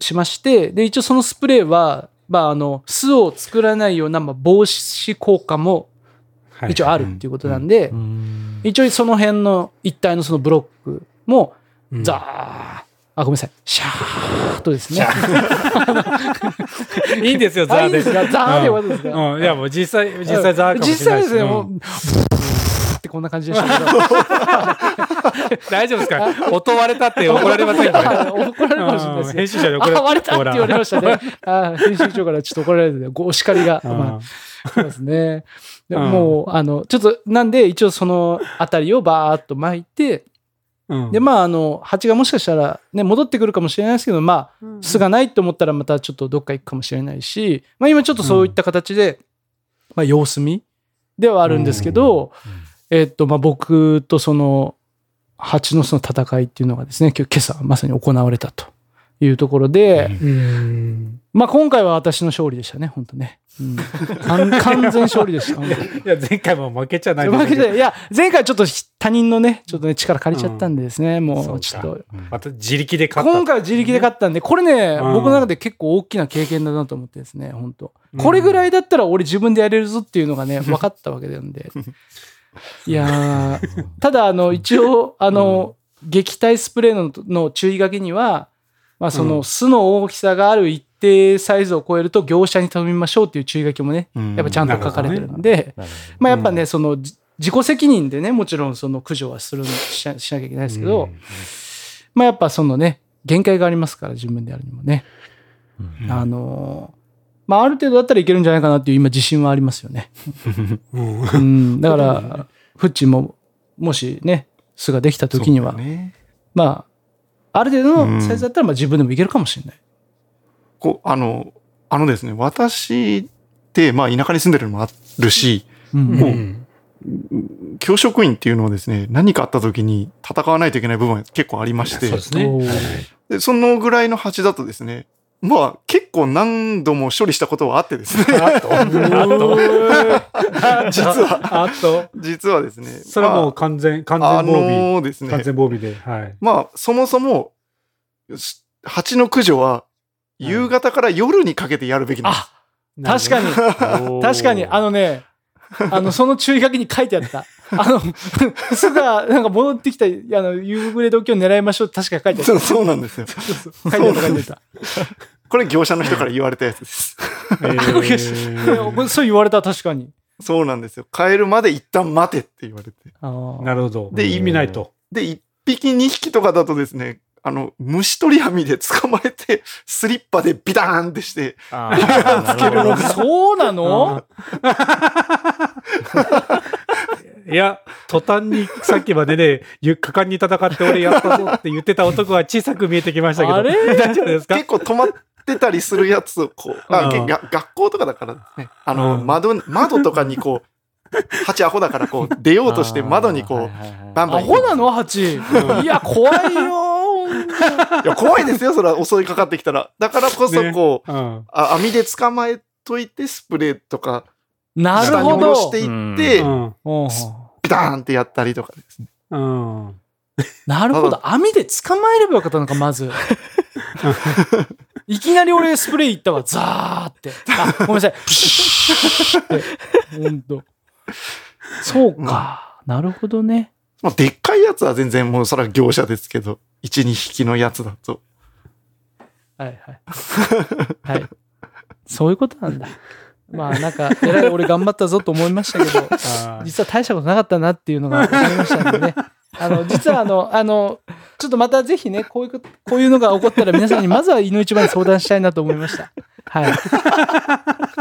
しまして、で、一応そのスプレーは、まあ、あの、巣を作らないような、まあ、防止効果もはい一応あるっていうことなんで、うん。一応その辺の一帯のそのブロックも、うん。ザー、あ、ごめんなさい、シャーっとですね。いいんですよ、ザーで。あいいですか？ザーでよかったですか？うん。いや、もう実際、実際ザーかもしれないし実際ですね、もう、んってこんな感じでしたけど。大丈夫ですか？音割れたって怒られませんか？あ怒られるかもしれないですね編。集者に怒られあ、割れたって言われましたね。あ編集長からちょっと怒られるね。ごお叱りが。うんまあ、そうですね。でうんもう、あの、ちょっと、なんで、一応そのあたりをバーっと巻いて、うん。で、まあ、あの、蜂がもしかしたら、ね、戻ってくるかもしれないですけど、まあ、巣がないと思ったらまたちょっとどっか行くかもしれないし、まあ、今ちょっとそういった形で、まあ、様子見ではあるんですけど、えっと、まあ、僕とその、蜂の巣の戦いっていうのがですね、今日今朝まさに行われたというところで、うん。まあ今回は私の勝利でしたね、本当ね。うん、完 完全勝利でした。いや、前回も負けちゃない負けていや、前回ちょっと他人のね、ちょっとね、力借りちゃったんでですね、もうちょっと。また自力で勝った。今回は自力で勝ったんで、これね、うん僕の中で結構大きな経験だなと思ってですね、本当うんこれぐらいだったら俺自分でやれるぞっていうのがね、分かったわけなんで。いやーただ、あの、一応、あの、撃退スプレーのの注意書きには、まあ、その巣の大きさがある一定サイズを超えると業者に頼みましょうっていう注意書きもね、うん。やっぱちゃんと書かれてるんで、まあやっぱね、そのじ自己責任でね、もちろんその駆除はするしなきゃいけないですけど、まあやっぱそのね、限界がありますから、自分でやるにもね。うん。あのーまあある程度だったらいけるんじゃないかなっていう今自信はありますよね。うん。うん、だから、フッチも、もしね、巣ができた時には、ね。まあ、ある程度のサイズだったらまあ自分でもいけるかもしれない。こう、あの、あのですね、私って、まあ、田舎に住んでるのもあるし、うんもううん教職員っていうのはですね、何かあった時に戦わないといけない部分が結構ありまして、そうですね。のぐらいの鉢だとですね、まあ、結構何度も処理したことはあってですね、あと、あと、実は、あと、実はですね、それはもうま完全、完あ、あ全防備。のです完ね、全防備で。はい。まあ、そもそも、し蜂の駆除は、夕方から夜にかけてやるべきなんです。あ、確かに、ど。確かに、あのね、あの、その注意書きに書いてあった。あの、巣が、なんか戻ってきた、あの、夕暮れ時を狙いましょうって確かに書いてあっそうそうなんですよ。た。書いてあった、書いてあっこれ業者の人から言われたやつです。えーた。そう言われた、確かに。そうなんですよ。帰るまで一旦待てって言われて。なるほど。で意味ないと。で、一匹二匹とかだとですね、あの、虫取り網で捕まえて、スリッパでビターンってして、つけるのが。そうなの？いや、途端にさっきまでね、ゆ果敢に戦って俺やったぞって言ってた男は小さく見えてきましたけど。あれ？大丈夫ですか？結構止まってたりするやつをこう、あ、うん。げが学校とかだからね、あの、うん。窓、窓とかにこう、蜂アホだからこう、出ようとして窓にこう、バンバンアホなの？ハチ。いや、怖いよ。ー。いや、怖いですよ、それは襲いかかってきたら。だからこそねこう、うん。あ網で捕まえといて、スプレーとか、なる下にほど。下ろしていって、うん。うんビターンってやったりとかですね。うん。なるほど。網で捕まえればよかったのか、まず。いきなり俺スプレー行ったわ、ザーって。あ、ごめんなさい。プシューって。ほんと。そうか。なるほどね。まあ、でっかいやつは全然もうそれは業者ですけど、1、2匹のやつだと。はいはい。はい。そういうことなんだ。まあなんか、えらい俺頑張ったぞと思いましたけど、実は大したことなかったなっていうのが 分かりましたのでね。あの、実はあの、あの、ちょっとまたぜひね、こういうこういうのが起こったら皆さんにまずは井の一番に相談したいなと思いました。はい。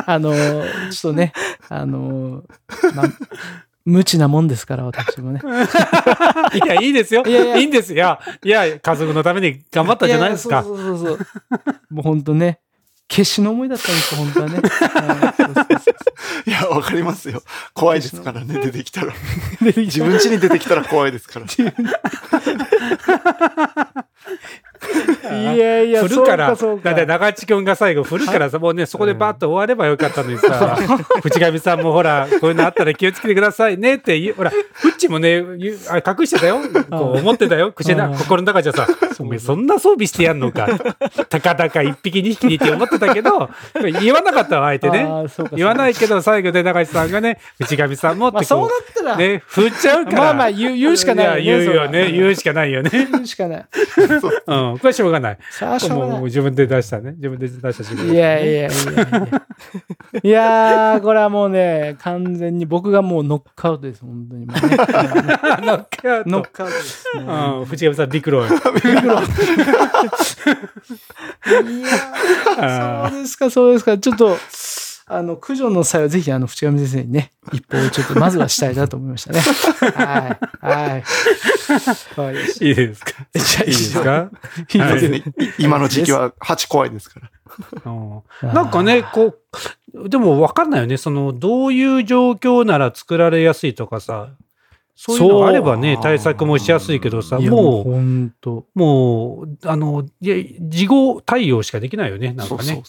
あの、ちょっとね、あの、まあ、無知なもんですから、私もね。いや、いいですよ。いやいやいいんですよ。いや、家族のために頑張ったじゃないですか。ややそうそうそうそう。もう本当ね、決死の思いだったんですよ、本当はね。は いや、わかりますよ。怖いですからね、出てきたら。自分家に出てきたら怖いですから。いやいや、振るから、そうか、だって中地君が最後振るからさ、もうね、そこでバッと終わればよかったのにさ、藤上さんもほら、こういうのあったら気をつけてくださいねって言う、ほら、フッチもね、あ隠してたよ。こう思ってたよ。口な、うん心の中じゃさ、そんな装備してやんのか。たかだか一匹二匹にって思ってたけど、言わなかったわ、あえてね。言わないけど、最後で中地さんがね、藤上さんもっまあそうなったら、う、ね、振っちゃうから。まあまあ言う言うしかないよねや言うよね。言うしかないよね。言うしかない。うん。これはしょうがない。もう自分で出したね。自分で出したし。いやいやいやいや。いやー、これはもうね、完全に僕がもうノックアウトです、本当に。ノックアウトノックアウトですね。うん。藤上さん、ビクロイ。いやーそうですか、そうですか。ちょっと、あの、駆除の際はぜひ、あの、淵上先生にね、一報をちょっと、まずはしたいなと思いましたね。はい。はい。はい。いいですかじゃあいいですかいいはいですね。い今の時期は蜂怖いですから。うんなんかね、こう、でも分かんないよね。その、どういう状況なら作られやすいとかさ、そういうのがあればねそ、う対策もしやすいけどさ、もう、本当もう、あの、いや、事後対応しかできないよね、なんかね。も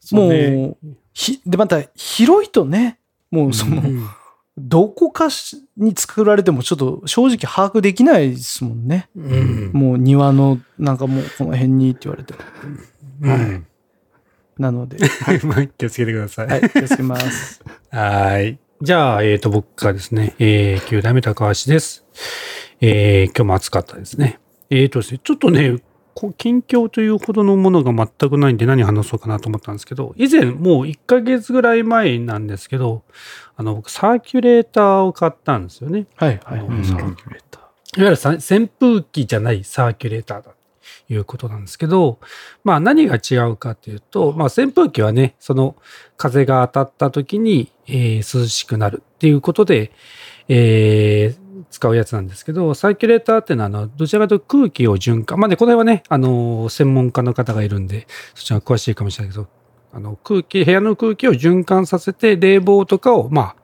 そうねう、ひ、で、また、広いとね、もうその、うんどこかしに作られてもちょっと正直把握できないですもんね。うん。もう庭の、なんかもうこの辺にって言われて。うん。なので、気をつけてください。はい、気をつけます。はい。じゃあ、えっ、と、僕がですね、えー、9代目高橋です。えー、今日も暑かったですね。えーとですね、ちょっとね、近況というほどのものが全くないんで何話そうかなと思ったんですけど、以前もう1ヶ月ぐらい前なんですけど、あの、僕サーキュレーターを買ったんですよね。はいはい。うんサーキュレーター。いわゆるさ扇風機じゃないサーキュレーターだということなんですけど、まあ何が違うかというと、まあ扇風機はね、その風が当たった時に、えー涼しくなるっていうことで、えー使うやつなんですけど、サーキュレーターっていうのは、あの、どちらかというと空気を循環。まあね、これはね、あの、専門家の方がいるんで、そちらが詳しいかもしれないけど、あの、空気、部屋の空気を循環させて、冷房とかを、まあ、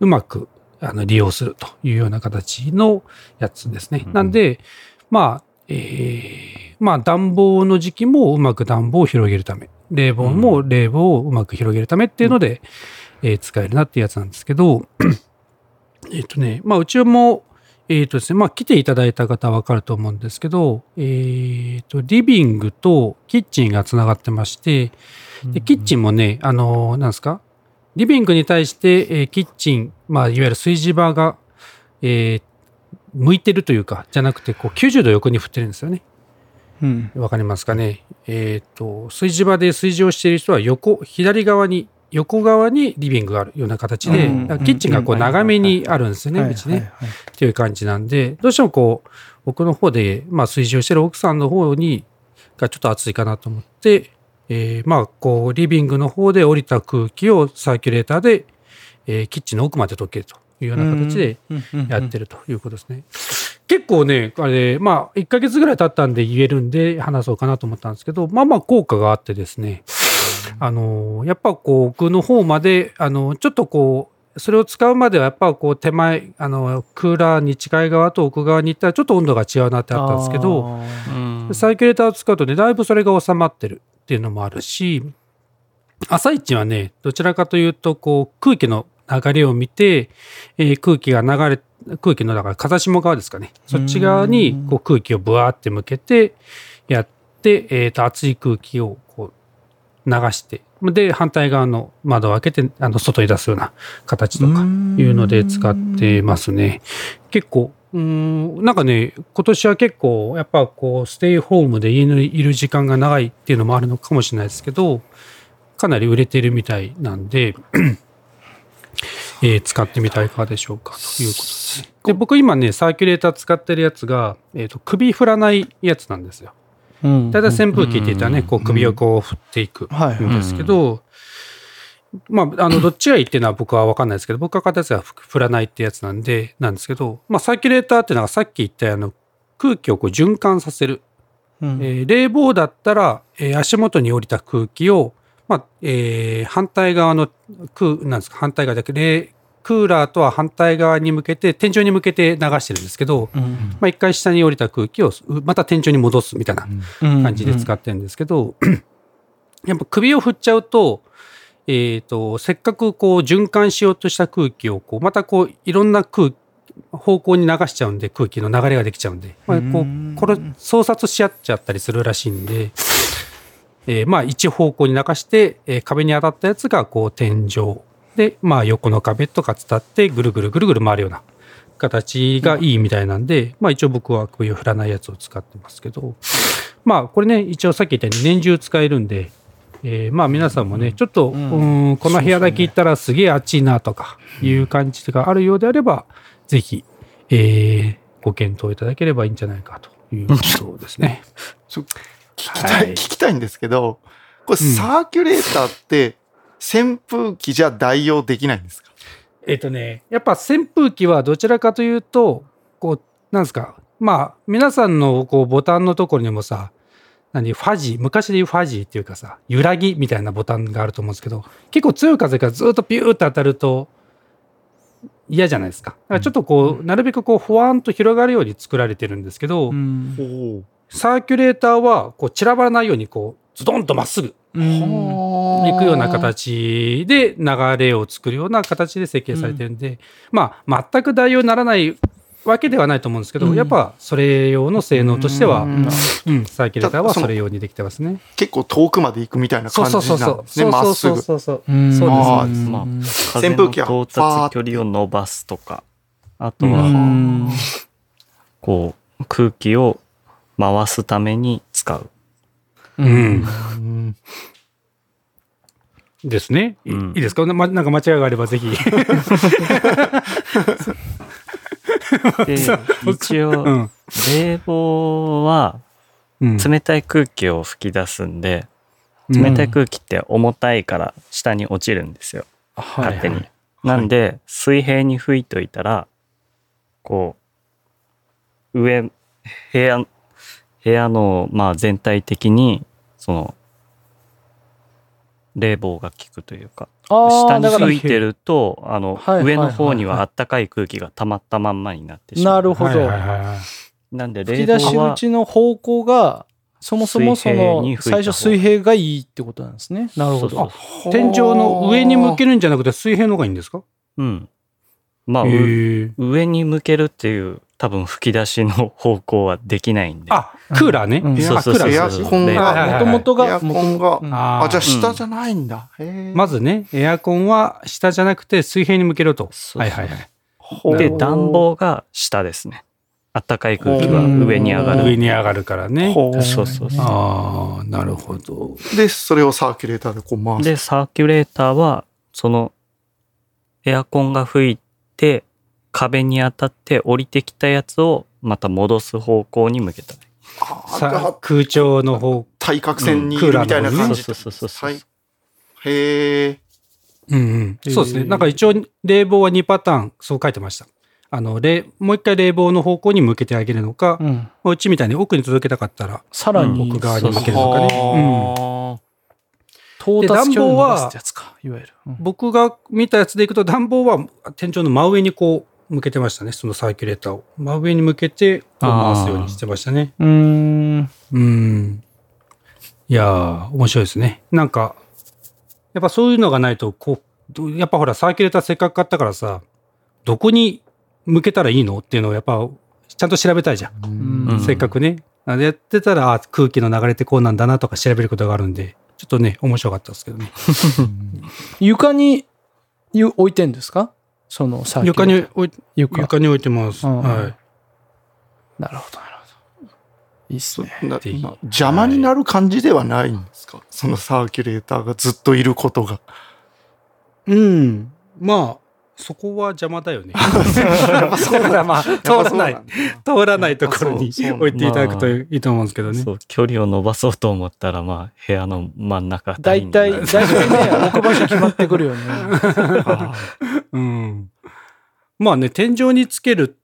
うまく、あの、利用するというような形のやつですね。なんで、まあ、えーまあ、暖房の時期もうまく暖房を広げるため、冷房も冷房をうまく広げるためっていうので、えー使えるなっていうやつなんですけど、えっとね、まあ、うちも、えっ、とですね、まあ、来ていただいた方はわかると思うんですけど、えっ、と、リビングとキッチンがつながってまして、で、キッチンもね、あの、なんですか？リビングに対して、えーキッチン、まあ、いわゆる炊事場が、えー向いてるというか、じゃなくて、こう、90度横に振ってるんですよね。うん。わかりますかね？えっ、と、炊事場で炊事をしている人は横、左側に、横側にリビングがあるような形で、うんだからキッチンがこう長めにあるんですよね、うちね。っていう感じなんで、どうしてもこう、僕の方で、まあ、炊事をしてる奥さんの方に、がちょっと暑いかなと思って、えーまあ、こう、リビングの方で降りた空気をサーキュレーターで、えーキッチンの奥まで溶けるというような形でやってるということですね。結構ね、あれ、まあ、1ヶ月ぐらい経ったんで言えるんで話そうかなと思ったんですけど、まあまあ効果があってですね、あの、やっぱこう、奥の方まで、あの、ちょっとこう、それを使うまではやっぱこう手前、あの、クーラーに近い側と奥側に行ったらちょっと温度が違うなってあったんですけど、うん。サーキュレーターを使うとね、だいぶそれが収まってるっていうのもあるし、朝一はね、どちらかというと、こう、空気の流れを見て、えー空気が流れ、空気の、だから風下側ですかね。そっち側にこう空気をブワーって向けてやって、えっ、と、熱い空気をこう流して、で、反対側の窓を開けて、あの、外に出すような形とかいうので使ってますね。結構、うーん、なんかね、今年は結構、やっぱこう、ステイホームで家にいる時間が長いっていうのもあるのかもしれないですけど、かなり売れてるみたいなんで、えー使ってみたらいかがでしょうか？ということですね。で、僕今ね、サーキュレーター使ってるやつが、えっ、と、首振らないやつなんですよ。うんたい扇風機って言ったらね、こう首をこう振っていくはいんですけど、まあ、あの、どっちがいいっていうのは僕は分かんないですけど、僕が買ったやつが振らないってやつなんで、なんですけど、まあ、サーキュレーターっていうのはさっき言ったあの、空気をこう循環させる。うんえー冷房だったら、えー足元に降りた空気を、まあ、えー反対側の空、なんですか、反対側だけ冷、クーラーとは反対側に向けて、天井に向けて流してるんですけど、うん。まあ、一回下に降りた空気をうまた天井に戻すみたいなうん。感じで使ってるんですけど、やっぱ首を振っちゃうと、えっ、と、せっかくこう循環しようとした空気を、こう、またこう、いろんな空方向に流しちゃうんで、空気の流れができちゃうんで、まあ、こうん。う、これ、操作し合っちゃったりするらしいんで、えーまあ、一方向に流して、えー壁に当たったやつが、こう、天井。で、まあ、横の壁とか伝って、ぐるぐるぐるぐる回るような形がいいみたいなんで、まあ、一応僕は首を振らないやつを使ってますけど、まあ、これね、一応さっき言ったように年中使えるんで、えーまあ皆さんもね、ちょっと、うーん、この部屋だけ行ったらすげえ暑いなとかいう感じがあるようであれば、ぜひ、えーご検討いただければいいんじゃないかということですね。聞きたい、はい。聞きたいんですけど、これサーキュレーターって扇風機じゃ代用できないんですか？えっとね、やっぱ扇風機はどちらかというと、こう、なんですか、まあ、皆さんのこうボタンのところにもさ、何、ファジー、昔で言うファジーっていうかさ、揺らぎみたいなボタンがあると思うんですけど、結構強い風がずっとピューって当たると嫌じゃないですか。だからちょっとこう、なるべくこう、ふわーんと広がるように作られてるんですけど、うんサーキュレーターはこう散らばらないようにこう、ズドンとまっすぐうん。いくような形で流れを作るような形で設計されてるんで、まあ全く代用にならないわけではないと思うんですけど、うん。やっぱそれ用の性能としては、ううん。んサーキュレーターはそれ用にできてますね。結構遠くまで行くみたいなそう感じそうそうそう。なんですね、まっすそうぐ。そうそうう。ん。そうあーです。まあ。扇風機は到達距離を伸ばすと。か、あとうは、んこう、空気を回すために使う。うん。うんですね。いうんいいですか？なまなんか間違いがあればぜひ。で、一う応、ん。冷房はうん冷たい空気を吹き出すんで、冷たい空気って重たいから下に落ちるんですよ。はい勝手に。なんで、水平に吹いといたら、こう、上、部屋、部屋の、まあ全体的に、その、冷房が効くというか、下に吹いてると、あの、上の方にはあったかい空気が溜まったまんまになってしまう。なるほど。はいはいはいはいなんで、吹き出し冷房は、口の方向が、そもそもその最初水平がいいってことなんですね。なるほど。天井の上に向けるんじゃなくて水平の方がいいんですか？うん。まあ。上に向けるっていう、多分吹き出しの方向はできないんで。あ、クーラーね。うんエアあクーラエアーですコンが、はいもともとが、エアコンがうんああ、じゃあ下下じゃないんだ。へーまずね、エアコンは下じゃなくて水平に向けろと。そうそうはいはいはい。で、暖房が下ですね。あったかい空気は上に上がる。上に上がるからね。そうそうそう。ああ、なるほど。で、それをサーキュレーターでこう回す。で、サーキュレーターは、その、エアコンが吹いて、壁に当たって降りてきたやつをまた戻す方向に向けたらいい。あ空調の方、対角線にいるみたいな感じ。そうそうそうそうはい。へえ。うんうん。そうですね。なんか一応冷房は2パターン、そう書いてました。あの、冷もう一回冷房の方向に向けてあげるのか、うん。まあうちみたいに奥に届けたかったら、さらに奥側に向けるのかね。うんは到達距離を伸ばすってやつか、いわゆる。うん僕が見たやつでいくと暖房は天井の真上にこう向けてましたね。そのサーキュレーターを。真上に向けてこう回すようにしてましたね。うーん。うん。いやー、面白いですね。なんか、やっぱそういうのがないと、こうど、やっぱほら、サーキュレーターせっかく買ったからさ、どこに向けたらいいの？っていうのをやっぱ、ちゃんと調べたいじゃん。うんうんせっかくね。あやってたら、あ空気の流れってこうなんだなとか調べることがあるんで、ちょっとね、面白かったですけどね。床にゆ置いてんですか？そのサーキュ床レーターに置い床。床に置いてます。うんはい。なるほど、なるほど。いいっすね。なぜひな邪魔になる感じではないんですか、そのサーキュレーターがずっといることが。うん。まあ、そこは邪魔だよね。そうだまあ、通らない通らないところに置いていただくといいと思うんですけどね。そう、距離を伸ばそうと思ったら、まあ、部屋の真ん中大体、大体ね、置く場所決まってくるよね。あうん。まあね、天井につける。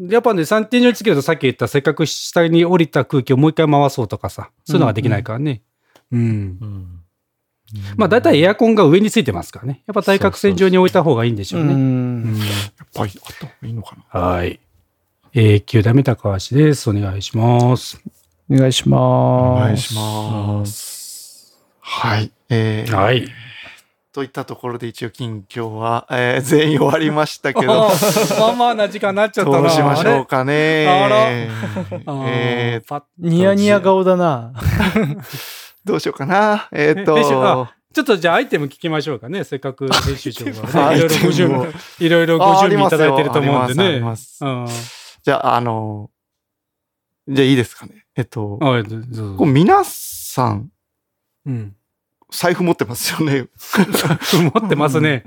やっぱね、三天井につけるとさっき言ったせっかく下に降りた空気をもう一回回そうとかさ、そういうのができないからね。うん。うんまあ大体エアコンが上についてますからね。やっぱ対角線上に置いた方がいいんでしょうね。ううんん。やっぱりあった方がいいのかな。はい。永久ダメ高橋です。お願いします。お願いします。お願いします。はい。えー、はい。といったところで一応近況は、えー全員終わりましたけど、まあまあな時間になっちゃったな。どうしましょうかね。あらえーニヤニヤ顔だな。どうしようかな。えーっとあ、ちょっとじゃあアイテム聞きましょうかね。せっかく編集長が、アね、いろいろご準備、いろいろご準備いただいてると思うんでね。じゃあ、あの、じゃあいいですかね。えっと、こう皆さん、うん。財布持ってますよね。持ってますね。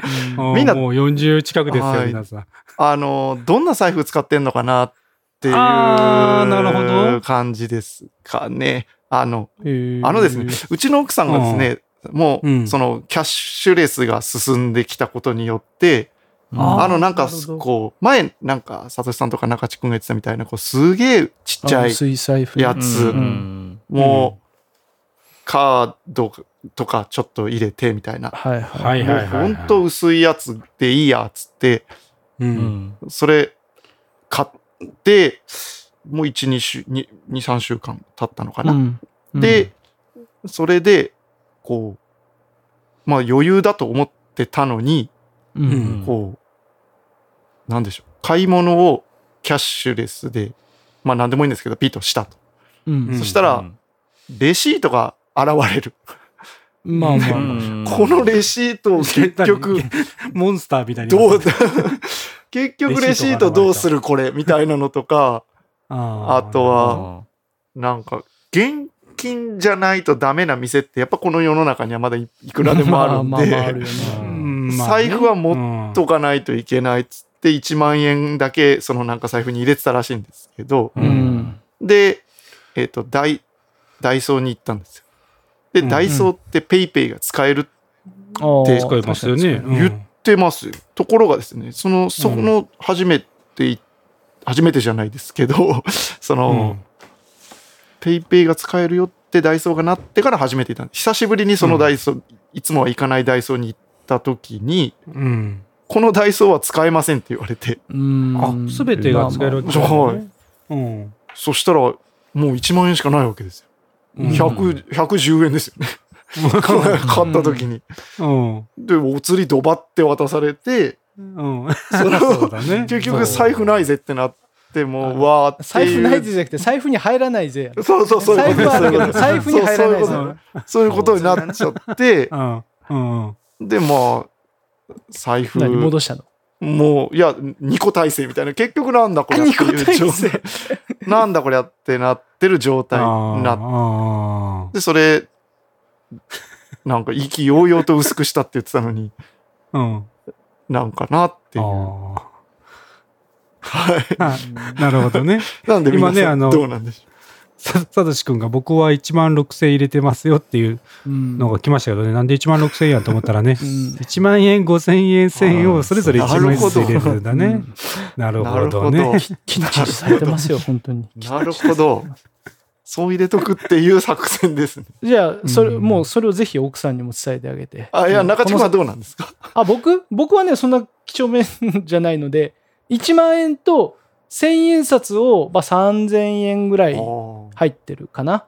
みんなもう40近くですよ、はい皆さん。あの、どんな財布使ってんのかなっていう感じですかね。あの、あのですね、うちの奥さんがですね、もう、うん。その、キャッシュレスが進んできたことによって、あの、なんかこう、前、なんか、サトシさんとか中地君が言ってたみたいな、こう、すげえちっちゃい。やつ。うんもう、カードとかちょっと入れてみたいな。はいははいはい。ほんと薄いやつでいいや、つって、それ、買って、もう1、2週、2、2 3週間経ったのかな。うんで、それで、こう、まあ余裕だと思ってたのに、うんうんこう、なんでしょう。買い物をキャッシュレスで、まあ何でもいいんですけど、ピッとしたと。うんうんそしたら、レシートが現れる。まあまあこのレシートを結局、モンスターみたいに。どう、結局レシートどうするこれみたいなのとか、あとは、なんか、現金じゃないとダメな店って、やっぱこの世の中にはまだいいくらでもあるんで、財布は持っとかないといけないっつって、1万円だけ、そのなんか財布に入れてたらしいんですけど。で、えっ、と、ダイ、ダイソーに行ったんですよ。で、うんダイソーってペイペイが使えるって使いますよね。言ってますよ。ところがですね、その、そこの初めてい、初めてじゃないですけど、その、ペイペイが使えるよってダイソーがなってから初めて行ったんです。久しぶりにそのダイソー、いつもは行かないダイソーに行った時に、うん。うん。このダイソーは使えませんって言われて、うん。あ、すべてが使えるわけまあまあはいうん。そしたらもう1万円しかないわけですよ。うん100、110円ですよね。買った時に。うん。で、お釣りドバって渡されて、うん。そうだね。結局財布ないぜってなってもう、わーって。財布ないぜじゃなくて、財布に入らないぜ。そうそう、そう財布はあるけど、財布に入らないぜ。そうそういうことそういうことになっちゃってう、ん。うん。で、まあ、財布、何戻したの？もう、いや、2個体制みたいな、結局なんだこれっていう二個体状制 なんだこれってなってる状態になっあて、それ、なんか意気揚々と薄くしたって言ってたのに、あ。うん。なんかなっていう。あはい。あ。なるほどね。なんで皆さん今ねあのどうなんでしょさ、さとしくんが僕は1万6000円入れてますよっていううんのが来ましたけどね。なんで1万6000円やと思ったらね。うん1万円、5000円、1000円をそれぞれ1万円ずつ入れるんだねうん。なるう。なるほどほど。ね。きっちりされてますよ、本当に。なるほど。そう入れとくっていう作戦ですね。じゃあ、それ、うんもうそれをぜひ奥さんにも伝えてあげて。あ、いや、うん中島さんどうなんですか？あ、僕僕はね、そんな几帳面じゃないので、1万円と1000円札を、まあ、3000円ぐらいあ入ってるかな。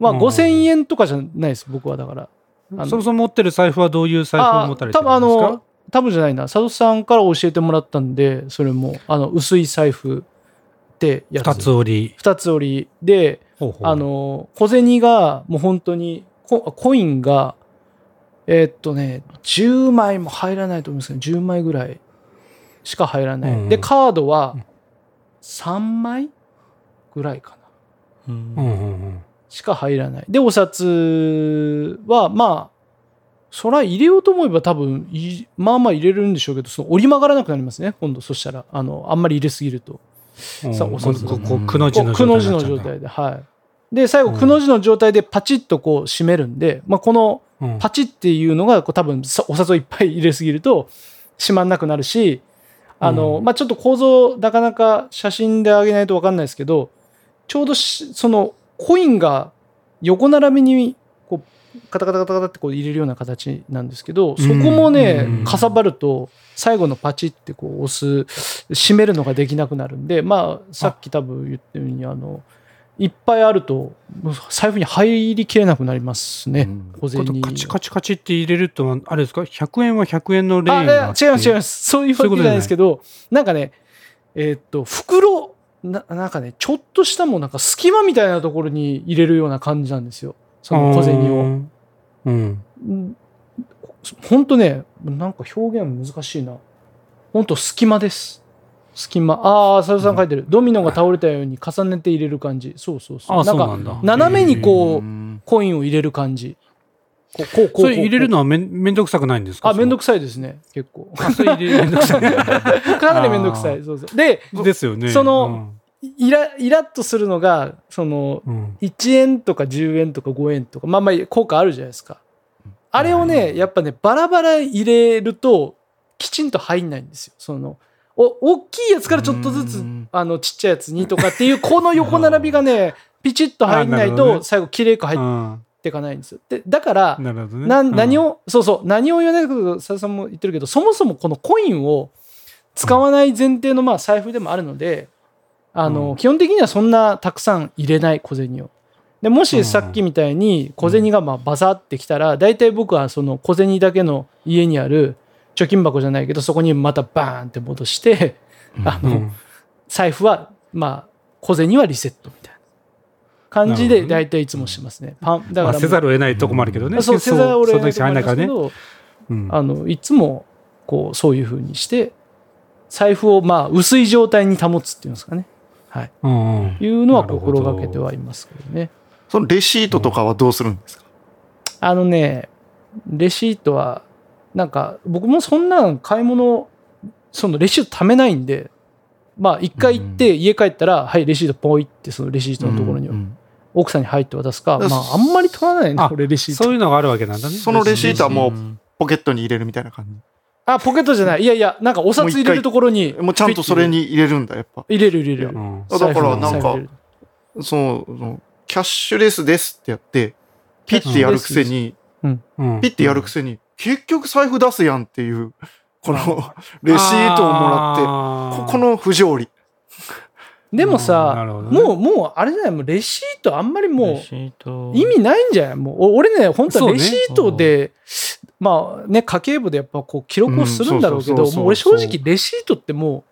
まあ、うん5000円とかじゃないです、僕はだから。あのそもそも持ってる財布はどういう財布を持たれて多分あるんですか？の、多分じゃないな、佐藤さんから教えてもらったんで、それも、あの、薄い財布ってやつ。二つ折り。二つ折りで、ほうほうあ、の、小銭がもう本当に、ココインが、えーっとね、10枚も入らないと思うんですけど、10枚ぐらいしか入らない。うんで、カードは3枚ぐらいかな。うんうんうんうん。しか入らない。で、お札は、まあ、そら入れようと思えば多分い、まあまあ入れるんでしょうけど、その折り曲がらなくなりますね、今度、そしたら。あの、あんまり入れすぎると。うん。さお札ここくの字のくの字の状態状態で、はい。で、最後、うんくの字の状態でパチッとこう締めるんで、まあ、この。パチッっていうのが、こう多分、さお札をいっぱい入れすぎると、締まんなくなるし、あの、うん。まあ、ちょっと構造、なかなか写真で上げないと分かんないですけど、ちょうどしその、コインが横並びに、カタカタカタカタってこう入れるような形なんですけど、そこもねうん、かさばると、最後のパチってこう押す、締めるのができなくなるんで、まあ、さっき多分言ったように、あの、いっぱいあると、財布に入りきれなくなりますね。うん小銭カチカチカチって入れると、あれですか ?100 円は100円のレーあンがあ違います違います。そういうわけじゃないですけど、なんかね、えーっと、袋な、なんかね、ちょっとしたもうなんか隙間みたいなところに入れるような感じなんですよ。その小銭を。を。うん。うんほんとね、なんか表現難しいな。ほんと隙間です。隙間。ああ、佐藤さん書いてる。ドミノが倒れたように重ねて入れる感じ。そうそうそう。なんだ。斜めにこう、うんコインを入れる感じ。こう、こう、こう。それ入れるのははめんめんどくさくないんですか？あ、めんどくくさいですね。結構。それ入めんどくさい。かなりめんどくさい。そうそう。で、ですよね。そのイライラッとするのがそのうん、うん1円とか10円とか5円とかまあまあ効果あるじゃないですか。あれをねやっぱねバラバラ入れるときちんと入んないんですよ。そのお大きいやつからちょっとずつうん。あのちっちゃいやつにとかっていうこの横並びがね ピチッと入んないと最後きれいく入っうん。ていかないんですよ。でだからな何を、そうそう、何を言わないけど、佐々さんも言ってるけど、そもそもこのコインを使わない前提のまあ財布でもあるので、あの、うん基本的にはそんなたくさん入れない小銭を。でもうんしさっきみたいに小銭がまあバサってきたら、大体僕はその小銭だけの家にある貯金箱じゃないけど、そこにまたバーンって戻して、あの、うん財布はまあ小銭はリセットみたいな感じで大体いつもしますね。パンだまあ、からせざるを得ないとこもあるけどね。そう、せざるを得ないとその人入んないからね。思いますけど、うんあの、いつも、こう、そういう風にして、財布を、まあ、薄い状態に保つっていうんですかね。はい。うんうんいうのは心がけてはいますけどね。そのレシートとかはどうするんですか、あのね、レシートは、なんか、僕もそんなん買い物、そのレシート貯めないんで、まあ、一回行って、家帰ったら、はい、レシートポイって、そのレシートのところに、うん奥さんに入って渡すか、うんまあ、あんまり取らないね、あ俺、レシート。そういうのがあるわけなんだね。そのレシートはもううんポケットに入れるみたいな感あ、ポケットじゃない。いやいや、なんかお札入れるところにじ。。もうちゃんとそれに入れるんだ、やっぱ。入れる入れる。うん。だからなんかそう、キャッシュレスですってやって、ピッてやるくせに、うん。ピッてやるくせに、結局財布出すやんっていう、このレシートをもらって、らここの不条理。でもなさ、ね。もう、もう、あれじゃない、もうレシートあんまりもう、意味ないんじゃない？もう、お俺ね、本当はレシートで、まあね、家計簿でやっぱこう記録をするんだろうけど、俺正直レシートっても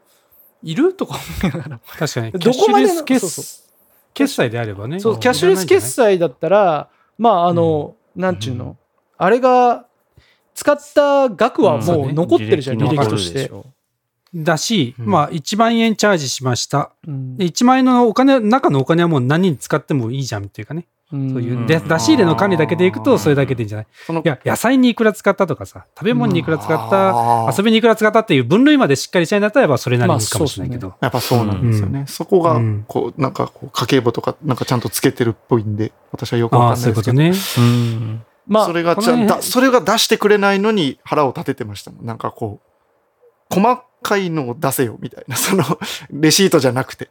う、いるとか思いながら。確かに。どこまでのキャッシュレス決済であればね。そう、キャッシュレス決済だったら、まあ、あの、なんちゅうの、あれが、使った額はもう残ってるじゃん、履履歴歴として。だし、うんまあ、1万円チャージしました。うんで、1万円のお金、中のお金はもう何に使ってもいいじゃんっていうかね。うんそういう、で出し入れの管理だけでいくと、それだけでいいんじゃない？そのいや、野菜にいくら使ったとかさ、食べ物にいくら使った、あー遊びにいくら使ったっていう分類までしっかりしたいんだったら、それなりにいいかもしれないけど。やっぱそうなんですよね。そこがうん、こう、なんかこう、家計簿とか、なんかちゃんとつけてるっぽいんで、私はよくわああ、かんないですけど。ね。うんまあそ、れがちゃんだ、それが出してくれないのに腹を立ててましたもん。なんかこう、細かいのを出せよ、みたいな。その、レシートじゃなくて。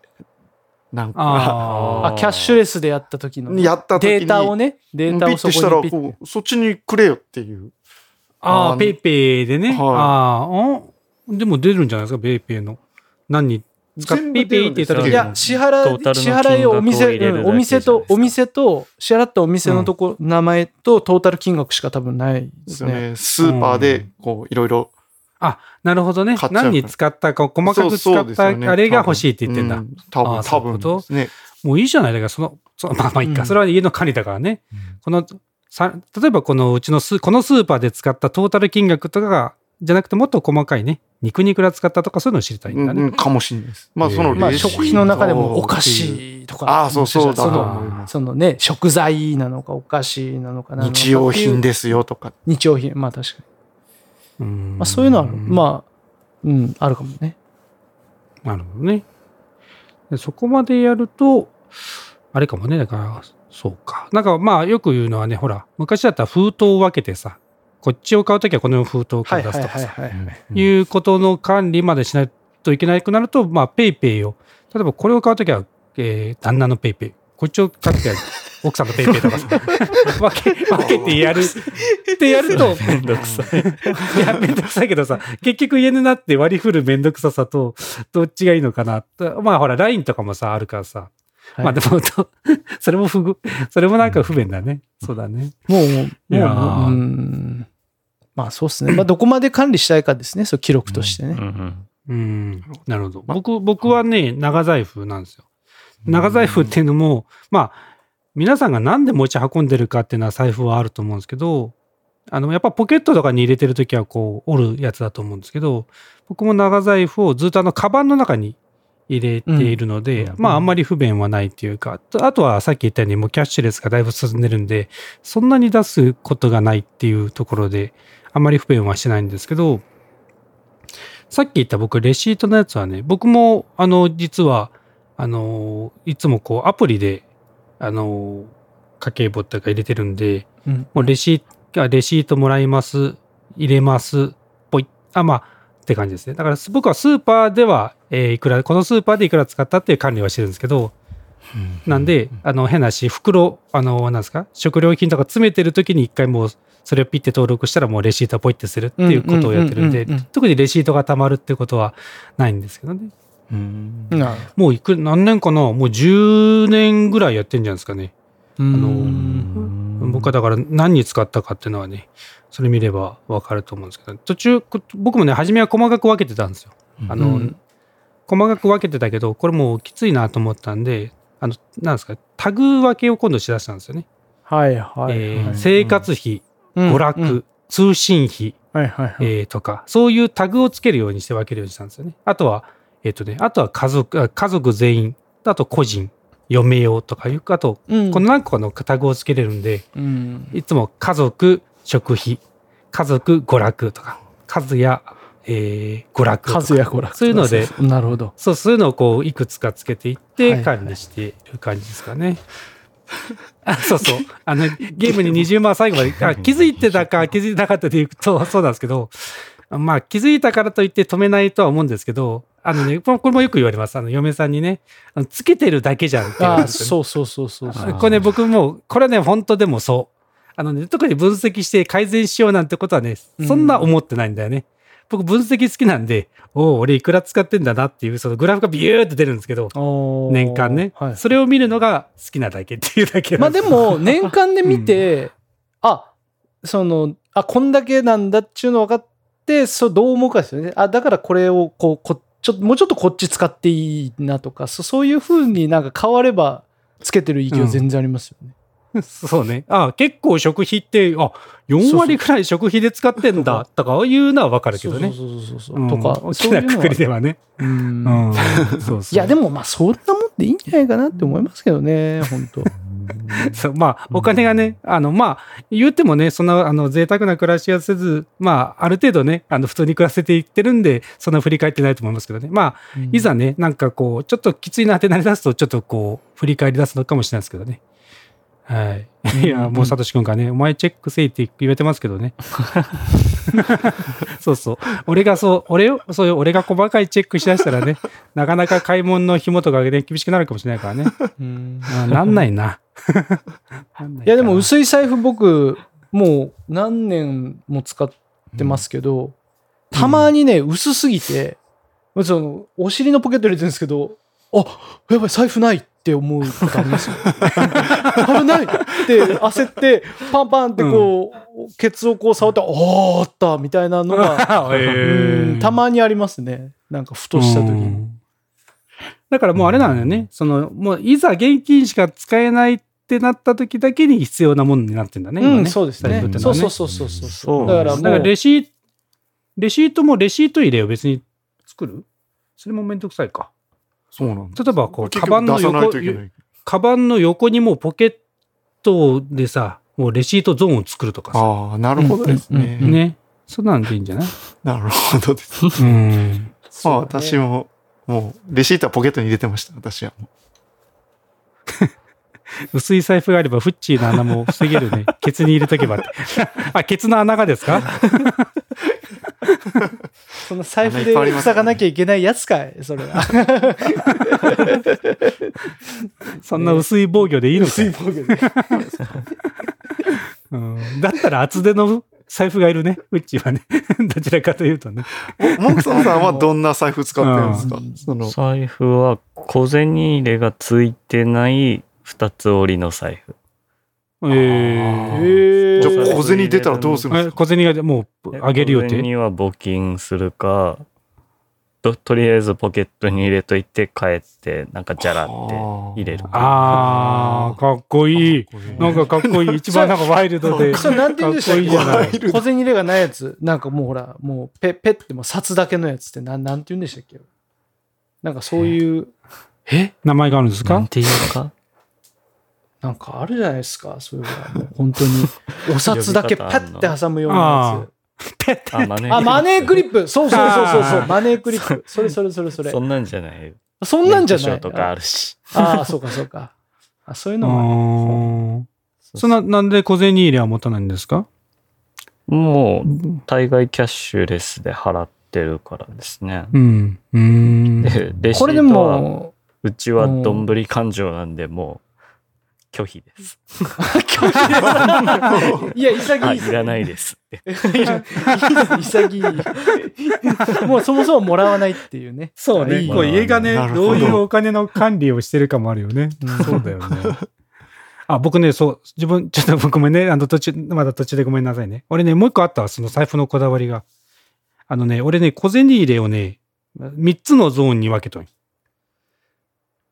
なんか、ああ、キャッシュレスでやった時のやった時にデータをね、データをそこにピそっちにくれよっていう。あ。ああ、あーペイペイでね。はいああ、うんでも出るんじゃないですか、ペイペイの。何に使っ全部ペイペイって言ったら出るんですよいや、支払支払いをお店、うんお店と、お店と、支払ったお店のとこ、名前とトータル金額しか多分ないでですよね。ね。スーパーで、こう、いろいろ。なるほどね何に使ったか、細かく使そうったあれが欲しいって言ってんだ。うん多分、あーそう多分ですね。もういいじゃないだから、その、そまあまあいいか。うんそれは家の管理だからね。この、さ例えばこのうちのス、このスーパーで使ったトータル金額とかが、じゃなくてもっと細かいね、肉にいくら使ったとかそういうのを知りたいんだね。うんうんかもしれないです。まあ、そのえーまあ、レシート食費の中でもお菓子とか。ああ、そうそうその思います。そのね、食材なのかお菓子なのかな日用品ですよとか。日用品。まあ確かに。うんまあそういうのは、まあ、うん、あるかもね。なるほどね。でそこまでやると、あれかもね、だから、そうか。なんかまあよく言うのはね、ほら、昔だったら封筒を分けてさ、こっちを買うときはこの封筒を出すとかさ、いうことの管理までしないといけなくなると、まあ、ペイペイを、例えばこれを買うときは、えー旦那のペイペイ、こっちを買うときは、奥さんのペイペイとかさ、分け、分けてやるってやると、めんどくさい。いや、めんどくさいけどさ、結局家になって割り振るめんどくささと、どっちがいいのかなとまあほら、LINE とかもさ、あるからさ。はいまあでも、と それも不具、それもなんか不便だね。そうだね。もう、もう、いやう、うん。まあそうですね。まあどこまで管理したいかですね。そう、記録としてね。うんうん。なるほど。僕、僕はね、長財布なんですよ。長財布っていうのも、まあ、皆さんがなんで持ち運んでるかっていうのは財布はあると思うんですけど、あの、やっぱポケットとかに入れてるときはこう、折るやつだと思うんですけど、僕も長財布をずっとあの、カバンの中に入れているので、うんまあ、あんまり不便はないっていうか、とあとはさっき言ったようにもうキャッシュレスがだいぶ進んでるんで、そんなに出すことがないっていうところで、あんまり不便はしないんですけど、さっき言った僕、レシートのやつはね、僕も、あの、実は、あの、いつもこう、アプリで、あの、家計簿っていうか入れてるんで、うん。もうレシート、あレシートもらいます、入れます、ぽい、あ、まあ、って感じですね。だから、僕はスーパーでは、えーいくら、このスーパーでいくら使ったっていう管理はしてるんですけど、なんで、あの、変なし、袋、あの、なんですか、食料品とか詰めてる時に一回もう、それをピッて登録したらもうレシートをポイってするっていうことをやってるんで特にレシートが溜まるってことはないんですけどね。うんもういく、何年かな？もう10年ぐらいやってんじゃないですかね。ほど。のうん僕はだから何に使ったかっていうのはね、それ見ればわかると思うんですけど、途中、こ僕もね、初めは細かく分けてたんですよ。あの、うん細かく分けてたけど、これもうきついなと思ったんで、あの、なんですか、タグ分けを今度しだしたんですよね。はいはいはい。えー生活費、うん娯楽、うん通信費、はいはいはい。えーとか、そういうタグをつけるようにして分けるようにしたんですよね。あとは、えっ、とね、あとは家族、あ家族全員、あと個人嫁用とかいうか、あと、うんこの何個かのタグをつけれるんで、うん。いつも家族、食費、家族、娯楽とか、数や、えー、娯楽とか。数や娯楽。そういうので、なるほど。そう、そういうのをこう、いくつかつけていっはいてはい管理している感じですかね。あ そうそう。あの、ゲームに20万最後まで、あ気づいてたか気づいてなかったで言うと、そうなんですけど、まあ気づいたからといって止めないとは思うんですけど、あのね、これもよく言われます。あの、嫁さんにね、あのつけてるだけじゃんってそうそうそうそうそう。これね、僕も、これはね、本当でもそう。あのね、特に分析して改善しようなんてことはね、そんな思ってないんだよね。僕、分析好きなんで、おお、俺いくら使ってんだなっていう、そのグラフがビューって出るんですけど、年間ね、はい。それを見るのが好きなだけっていうだけまあでも、年間で見て、あ、その、あ、こんだけなんだっちゅうの分かって、そう、どう思うかですよね。あ、だからこれを、こう、こちょっと、もうちょっとこっち使っていいなとか、そそういう風になんか変われば、つけてる意義は全然ありますよね。そうね。あ結構食費って、あ、4割くらい食費で使ってんだ、とかいうのはわかるけどね。そうそうそうそううんとか、大そういうのはきなくくりではね。うんうん。そうそう。いや、でもまあ、そんなもんでいいんじゃないかなって思いますけどね、本当そうまあ、お金がね、あの、まあ、言ってもね、そんな、あの、贅沢な暮らしはせず、まあ、ある程度ね、あの、普通に暮らせていってるんで、そんな振り返ってないと思いますけどね。まあ、いざね、なんかこう、ちょっときついなってなり出すと、ちょっとこう、振り返り出すのかもしれないですけどね。はい。いや、もう、サトシ君がね、お前チェックせいって言われてますけどね。そうそう。俺がそう、俺を、そういう、俺が細かいチェックしだしたらね、なかなか買い物の紐とかがね、厳しくなるかもしれないからね。うんあなんないな。いいや、でも薄い財布僕、もう何年も使ってますけど、たまにね、薄すぎて、その、お尻のポケット入れてるんですけど、あ、やばい、財布ないって思うことありますよ。危ないって焦って、パンパンってこう、ケツをこう触って、あーあったみたいなのが、うんたまにありますね。なんかふとした時に。うんだからもうあれなんだよね。その、もういざ現金しか使えないってなった時だけに必要なものになってんだね。うん、今ねそうですねねそうそうそうそうそう。だからもだからう、レシート、レシートもレシート入れを別に作る？それもめんどくさいか。そうなんだ。例えばこう、結カバンの横。カバンの横にもうポケットでさ、もうレシートゾーンを作るとかさ。ああ、なるほどですね。うんうんね。そんなんでいいんじゃない？なるほどです。うん。まあ私も、もう、レシートはポケットに入れてました、私は。薄い財布があれば、フッチーの穴も防げるね。ケツに入れとけばって。あ、ケツの穴がですか？その財布で塞がなきゃいけないやつかい、それは。そんな薄い防御でいいのか薄い防御で。うんだったら厚手の財布がいるね。うちはね。どちらかというとね。モクソンさんはどんな財布使ってるんですか？その、財布は小銭入れがついてない二つ折りの財布。えーへじゃーあ小銭出たらどうするんですか？え小銭がもうあげる予小定銭は募金するか、ととりあえずポケットに入れといて帰って、なんかじゃらって入れるか。あー、かっこいい。なんかかっこいい。一番なんかワイルドで。それなんて言うんでしたっかっこいいじゃないけ小銭入れがないやつ。なんかもうほら、もうペペってもう札だけのやつってなんなんて言うんでしたっけ？なんかそういう、え？名前があるんですか？なんていうか？なんかあるじゃないですか。そういうのもう本当に、お札だけパッて挟むようなやペッて。あ、マネつ。あ、マネークリッップそうそうそうそうそうマネークリップ。それそれそれそれそ。んなんじゃない。そんなんじゃない。とかあるし。ああ、そうかそうか。あそういううのもあるそんな、なんで小銭入れは持たないんですか？もう、大概キャッシュレスで払ってるからですね。うん。うーん。で、レシこれでートは、も、うちはどんぶり感情なんで、もう、拒否です。いや、潔あ、い。いらないですって。潔い。もうそもそももらわないっていうね。そうね。こう家がねどどういうお金の管理をしてるかもあるよね。そうだよね。あ、僕ね、そう、自分、ちょっとごめんね、あの途中、まだ途中でごめんなさいね。俺ね、もう一個あったわ、その財布のこだわりが。あのね、俺ね、小銭入れをね、三つのゾーンに分けとん。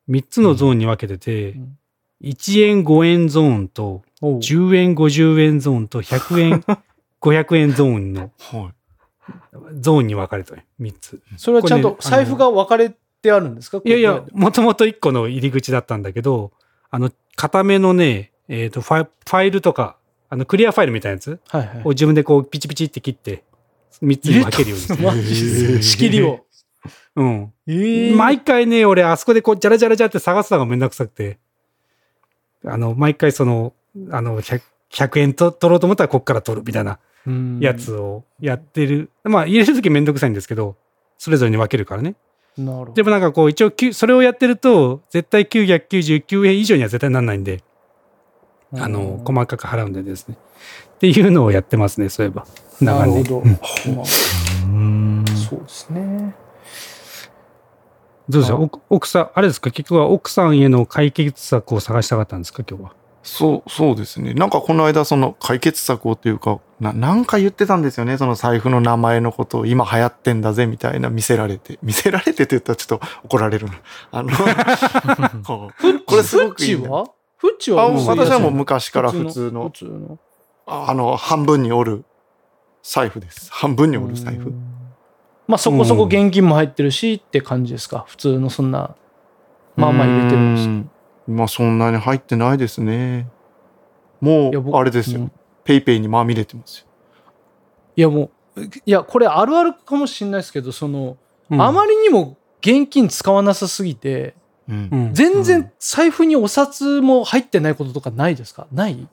三つのゾーンに分けてて、うん1円5円ゾーンと、おう10円50円ゾーンと100円 500円ゾーンのはい。ゾーンに分かれとん。三つ。それはちゃんと財布が分かれってあるんですか？いやいやこ、もともと1個の入り口だったんだけど、あの、固めのね、えっ、とファイ、ファイルとか、あの、クリアファイルみたいなやつを自分でこう、ピチピチって切って、3つに分けるようにして。マジっすか？仕切りを。うん。ええ毎回ね、俺、あそこでこう、ジャラジャラジャラって探すのがめんどくさくて、あの、毎回その、あの、100, 100円と取ろうと思ったらこっから取るみたいなうんやつをやってる。まあ、入れるときめんどくさいんですけど、それぞれに分けるからね。なるほど。でもなんかこう、一応きゅ、それをやってると、絶対999円以上には絶対なんないんで、あの、細かく払うんでですね。っていうのをやってますね、そういえば。長年。なるほど。うんそうですね。どうでしょう奥奥さん、あれですか？結局は奥さんへの解決策を探したかったんですか？今日は。そう、そうですね。なんかこの間その解決策をっていうか、な、なんか言ってたんですよね。その財布の名前のことを今流行ってんだぜみたいな見せられて。見せられてって言ったらちょっと怒られるな。あの、これすごくいいな。フッチは？フッチあは？私はもう昔から普通の普、通の。あの、半分に折る財布です。半分に折る財布。まあそこそこ現金も入ってるしって感じですか？普通のそんな、まあまあ入れてるんです。ん。まあそんなに入ってないですね。もう、あれですよ。うん。ペイペイにまみれてますよ。いやもう、いやこれあるあるかもしれないですけど、その、うん。あまりにも現金使わなさすぎて、うん。うん。全然財布にお札も入ってないこととかないですか？ない？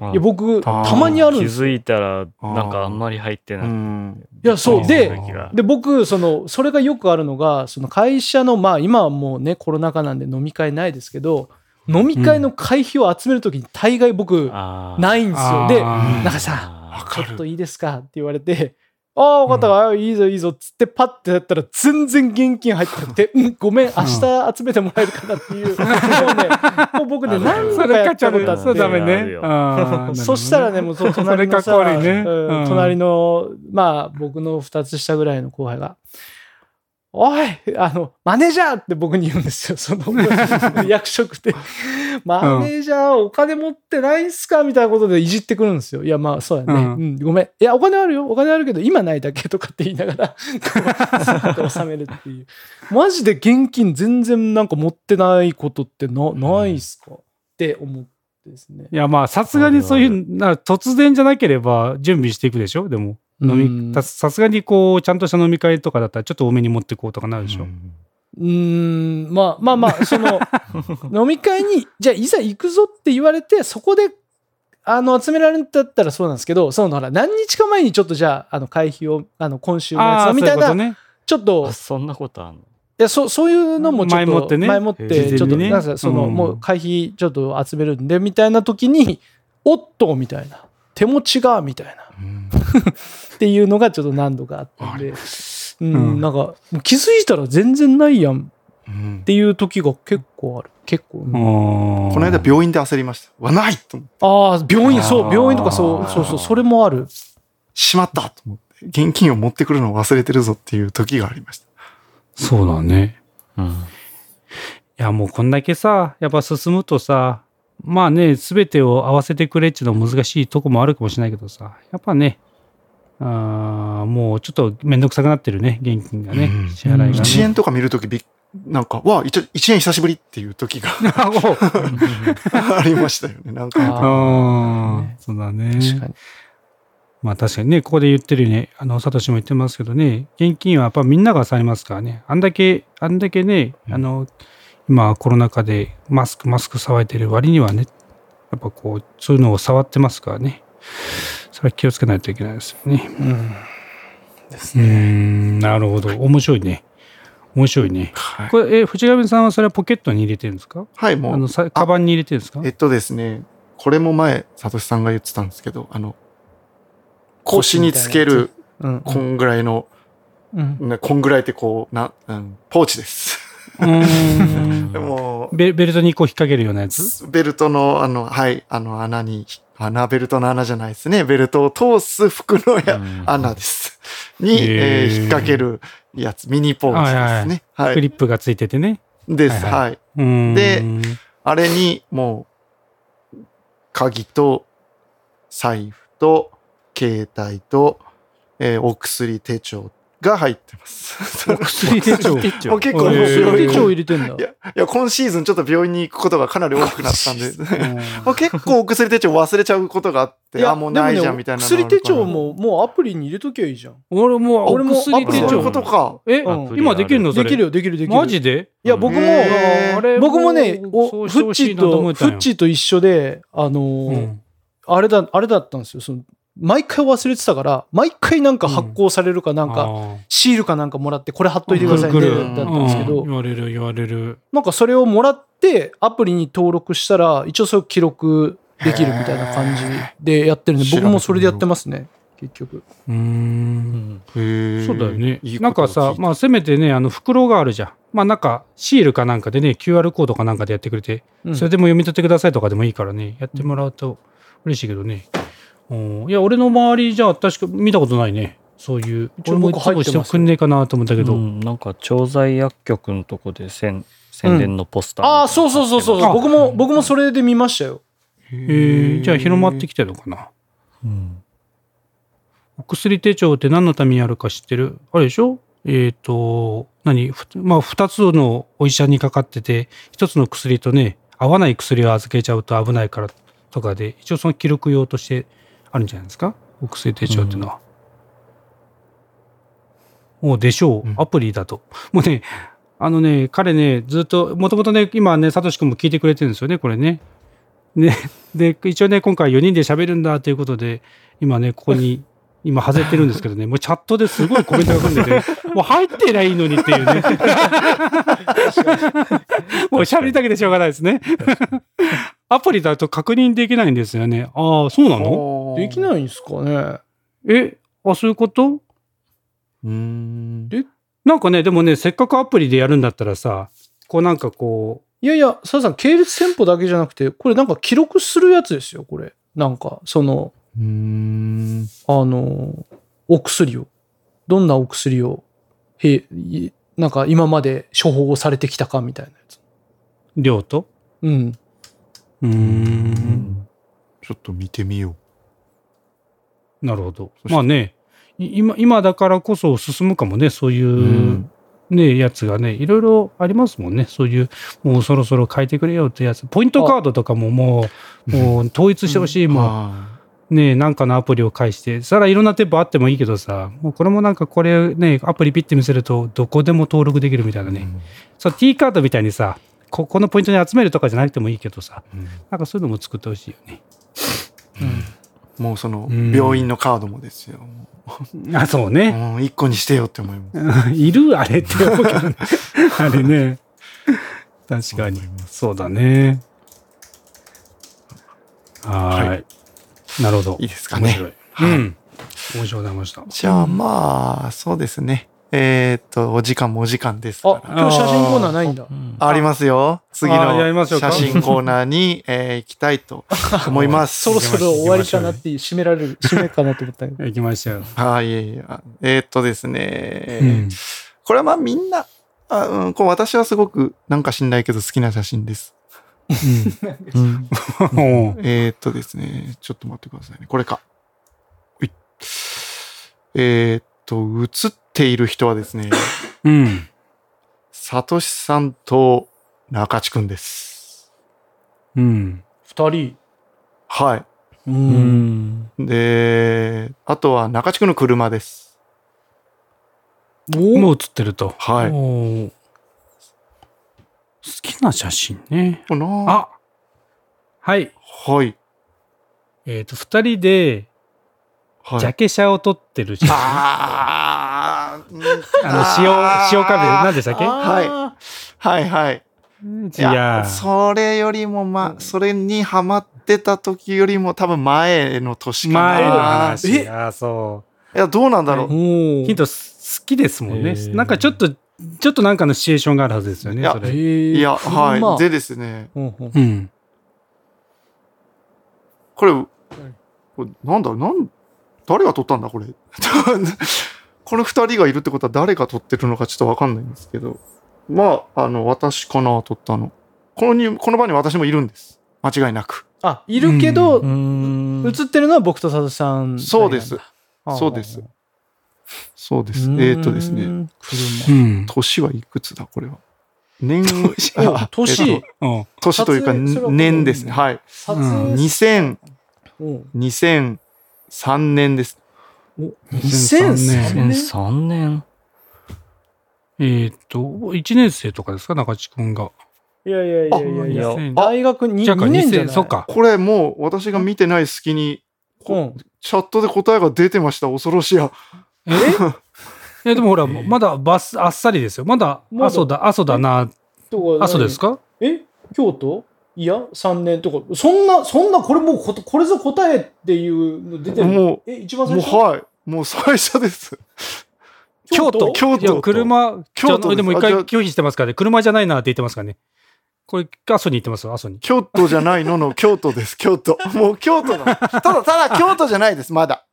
いあや僕、たまにあるん気ですよ。づいたら、なんかあんまり入ってうない。ん。いやそうでで僕そのそれがよくあるのがその会社のまあ今はもうねコロナ禍なんで飲み会ないですけど飲み会の会費を集めるときに大概僕ないんですよ。でなんかさあちょっといいですかって言われて、ああ、分かった、あいいぞいいぞ。っつってパッてやったら全然現金入ってなくて、うん、ごめん、明日集めてもらえるかなっていう、もうね、もう僕ね、何度かやったことあそうダメって、ね。あるよ。あーそしたらね、もうそ の隣のさ、ねうんうん。隣の、まあ僕の2つ下ぐらいの後輩が、おいあの、マネージャーって僕に言うんですよ、その 役職で。マネージャーお金持ってないんすかみたいなことでいじってくるんですよ。いや、まあそうやね。うんうん、ごめん。いや、お金あるよ。お金あるけど、今ないだけとかって言いながら、こうさーっと収めるっていう。マジで現金全然なんか持ってないことってな、ないっすか？って思ってですね。いや、まあ、さすがにそういう、な突然じゃなければ準備していくでしょ？でも。飲うん。み、たさすがにこう、ちゃんとした飲み会とかだったらちょっと多めに持ってこうとかなるでしょ。うーん、まあまあまあ、その、飲み会に、じゃあいざ行くぞって言われて、そこで、あの、集められるんだったらそうなんですけど、その、ほら、何日か前にちょっとじゃあ、あの、会費を、あの、今週のやつみたいな、そううことね。ちょっとあ、そんなことあんの？いや、そそういうのもちょっと、前もってね前もって、ちょっと、なんかその、うん。もう会費ちょっと集めるんで、みたいな時に、おっとみたいな、手持ちが、みたいな、っていうのがちょっと何度かあったんで、うん、うんなんか、気づいたら全然ないやんうんっていう時が結構ある。結構。うんここの間病院で焦りました。ないと思って。ああ、病院、そう、病院とかそう、そうそう、それもある。しまったと思って。現金を持ってくるのを忘れてるぞっていう時がありました。そうだね。うん。いや、もうこんだけさ、やっぱ進むとさ、まあね、すべてを合わせてくれっていうのは難しいとこもあるかもしれないけどさ、やっぱね、あーもうちょっとめんどくさくなってるね、現金がね、うん支払いがね。1円とか見るときびっ、なんか、わあ、1, 1円久しぶりっていう時が ありましたよね。なんか、あああ、そうだね。確かに。まあ確かにね、ここで言ってるように、あの、サトシも言ってますけどね、現金はやっぱみんなが触りますからね。あんだけ、あんだけね、あの、今コロナ禍でマスク、マスク騒いでる割にはね、やっぱこう、そういうのを触ってますからね。それは気をつけないといけないですよね。うん。うーん、なるほど。面白いね。面白いね。はいこれ、え、藤上さんはそれはポケットに入れてるんですか？はい、もうあの、、さカバンに入れてるんですか？えっとですね、これも前、サトシさんが言ってたんですけど、あの、腰につける、うん。こんぐらいの、うん。ねこんぐらいってこう、な、うん、ポーチです。うーん でも、ベベルトにこう引っ掛けるようなやつ？ベルトの、あの、はい、あの穴に、穴、ベルトの穴じゃないですね。ベルトを通す服のや、うん穴です。に、えー引っ掛けるやつ、ミニポーチですね。はいクリップがついててね。です。はいははい。であれに、もう、鍵と、財布と、携帯と、えーお薬手帳が入ってます。薬手帳。もう結構もうへー病院手帳入れてんだい。や、いや、今シーズンちょっと病院に行くことがかなり多くなったんで、うんもう結構お薬手帳忘れちゃうことがあって、あ、もうないじゃんみたいなのあるから。薬手帳ももうアプリに入れときゃいいじゃん。俺も、俺も薬手帳そういうこ。とか。えうん、今できるの。できるよ、できる、できる。マジで？いや、僕も、僕もね、おフッチーと、フッチーと一緒で、あのーうんあれだ、あれだったんですよ。その毎回忘れてたから、毎回なんか発行されるかなんか、あシールかなんかもらって、これ貼っといてくださいね、だったんですけどうん、言われる言われる。なんかそれをもらって、アプリに登録したら、一応それを記録できるみたいな感じでやってるんで、僕もそれでやってますね、結局。うーん。へえそうだよね。なんかさ、まあせめてね、あの袋があるじゃん。まあなんかシールかなんかでね、QR コードかなんかでやってくれて、うんそれでも読み取ってくださいとかでもいいからね、やってもらうと嬉しいけどね。うんいや、俺の周りじゃ確か見たことないね。そういう。俺もいつもしてくんねえかなと思ったけど。うんなんか調剤薬局のとこで宣宣伝のポスター、ああ、そうそうそうそう。あ僕も、僕もそれで見ましたよ。えー、じゃあ広まってきてるのかな。うんお薬手帳って何のためにあるか知ってる？あれでしょ？えっ、と、何？ふまあ、二つのお医者にかかってて、一つの薬とね、合わない薬を預けちゃうと危ないからとかで、一応その記録用としてあるんじゃないですか？お薬手帳っていうのは。もうでしょう、アプリだと。もうね、あのね、彼ね、ずっと、もともとね、今ね、サトシ君も聞いてくれてるんですよね、これね。ね、で、一応ね、今回4人で喋るんだということで、今ね、ここに、今外れてるんですけどね、もうチャットですごいコメントが来るんでね、もう入ってりゃいいのにっていうね。もう喋りたくてしょうがないですね。アプリだと確認できないんですよね。ああ、そうなの？できないんですかね。え、あ、そういうこと？うーん。なんかね、でもね、せっかくアプリでやるんだったらさ、こうなんかこいやいや、サラさん、系列店舗だけじゃなくて、これなんか記録するやつですよ、これ。なんか、その、うーん。あの、お薬を。どんなお薬を、へいなんか今まで処方されてきたかみたいなやつ。う、量と？うん。うーん。ちょっと見てみよなるほど。まあね、い今、今だからこそ進むかもね、そういう、んね、やつがね、いろいろありますもんね。そういう、もうそろそろ変えてくれよってやつ。ポイントカードとかももう、もう統一してほしい。う。もはう、ね、なんかのアプリを介して。さらいろんな店舗あってもいいけどさ、もうこれもなんかこれね、アプリピッて見せると、どこでも登録できるみたいないね。そう、T カードみたいにさ、ここのポイントに集めるとかじゃなくてもいいけどさ、うんなんかそういうのも作ってほしいよね。もうそのうん病院のカードもですよ。あ、そうね。うん、一個にしてよって思います。いるあれって思うけどね。あれね。確かに。そうだね。はーい。はいなるほど。いいですかね面白い。はいうん。面白いございました。じゃあまあ、そうですね。えーっと、お時間もお時間ですあ、から。今日写真コーナーないんだ。ありますよ。次あやりまの写真コーナーに、えー行きたいと思います。そろそろ終わりかなっていう、締められる、締めかなと思ったけど。行きましたよ。はい、いえいえあえーっとですね、うん。これはまあみんな、あうん、こう私はすごくなんか知んないけど好きな写真です。えーっとですね、ちょっと待ってくださいね。これか。えーっと、写っている人はですね、うん。サトシさんと中地くんです。うん。二人。はい。う。うんんで、あとは中地くんの車です。もう写ってると。はい好きな写真ね。あはい。はい。えっ、と、二人で、はい。ジャケ写を撮ってる写真。あー。う んあの、塩、塩カビ、何でしたっけ？あはい。はい。い。や、それよりも、ま、それにハマってた時よりも多分前の年かな。前のい話。え？あ、そや、どうなんだろう？ヒント、す好きですもんね。なんかちょっと、ちょっとなんかのシチュエーションがあるはずですよね、いやそれ。いや、はい。車でですね、うんうん。うん。これ、これなんだ、なん、誰が撮ったんだ、これ？この二人がいるってことは誰が撮ってるのかちょっとわかんないんですけど。まあ、あの、私かな、撮ったの。このに、この場に私もいるんです。間違いなく。あ、いるけど、うん映ってるのは僕と佐藤さん。そうです。あそうです。そうです。えっ、とですね。年はいくつだ、これは。年、年。年というか、年ですね。はい。撮うん影2000、うん2003年です。お2003 2003年2003年。えーっと、1年生とかですか？中地君が。いやいやいやいやいや。2000大学にじゃあか2年じゃない2000そっ。か。これもう私が見てない隙に、うん。チャットで答えが出てました。恐ろしや。え？え、でもほら、まだバス、あっさりですよ。まだ、阿蘇だ、阿蘇だな、阿蘇ですか？え？京都？いや、3年とか。そんな、そんな、これもうこ、これぞ答えっていうの出てる。もえ、一番う、も最初？うはい。もう最初です。京都？京都いや、車、京都でも一回拒否してますからね。車じゃないなって言ってますからね。これ、阿蘇に行ってますよ、阿蘇に。京都じゃないの？の京都です。京都。もう京都だ。ただ、ただ京都じゃないです。まだ。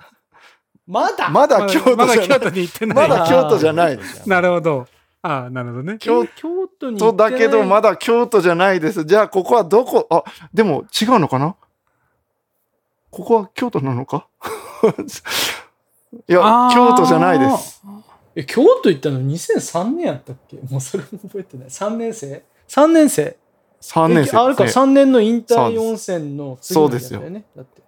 まだ？まだ京まだ京都じゃない。都に行ってない。まだ京都じゃないです。なるほど。ああ、なるほどね。京京都に都だけど、まだ。だ京都じゃないです。じゃあ、ここはどこ？あ、でも違うのかな？ここは京都なのか？いや京都じゃないです。え、京都行ったの2003年やったっけ？もうそれも覚えてない。3年生 ?3 年生3年生えあれか、ですね。3年の引退温泉の次の日だったよね。だって。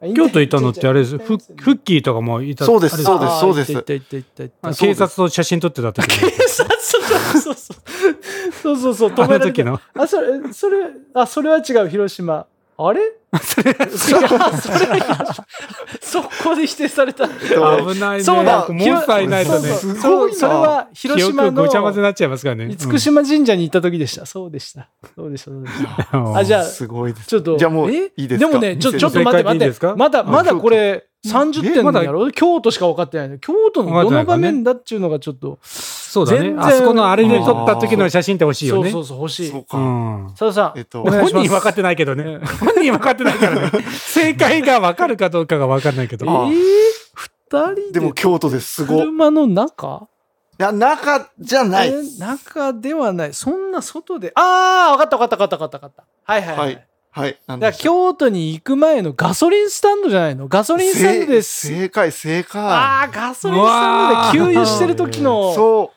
あ引退京都行ったのってあれです。フッキーとかもいた。そうですそうですそうです警察と写真撮ってた時に。警察そうそうそう。そうそうそう。止あめられの？あ、それ、それ、あ、それは違う、広島。あれ？それそれは、そこで否定された。えっと危ないね。そうだモンスターいないとね。そうそうすごそれは広島記憶のごちゃ混ぜになっちゃいますからね。厳島神社に行った時でした。そうでした。そうでした。そうでした。うんあじゃあすごいです。ちょっと。じゃあもうえ？いいですか？でもね、ちょ、ちょっと待って待って。ですか？まだ、まだこれ30点まだやろ？京都しか分かってないの。京都のどの場面だっていうのがちょっと。そうだね全。然あそこのあれで撮った時の写真って欲しいよね。そうそうそう、欲しいそう。うか。ん。佐田さんえっ、と。本人分かってないけどね。本人分かってないからね。正解が分かるかどうかが分かんないけど。あえー、二人でもで京都です。すごい。い車の中？や、中じゃないえ。中ではない。そんな外で。ああ、分かった分かった分かった分かった分かった。はいはいはい。はいだから京都に行く前のガソリンスタンドじゃないの？ガソリンスタンドです。正解、正解。ああ、ガソリンスタンドで給油してる時の。そう。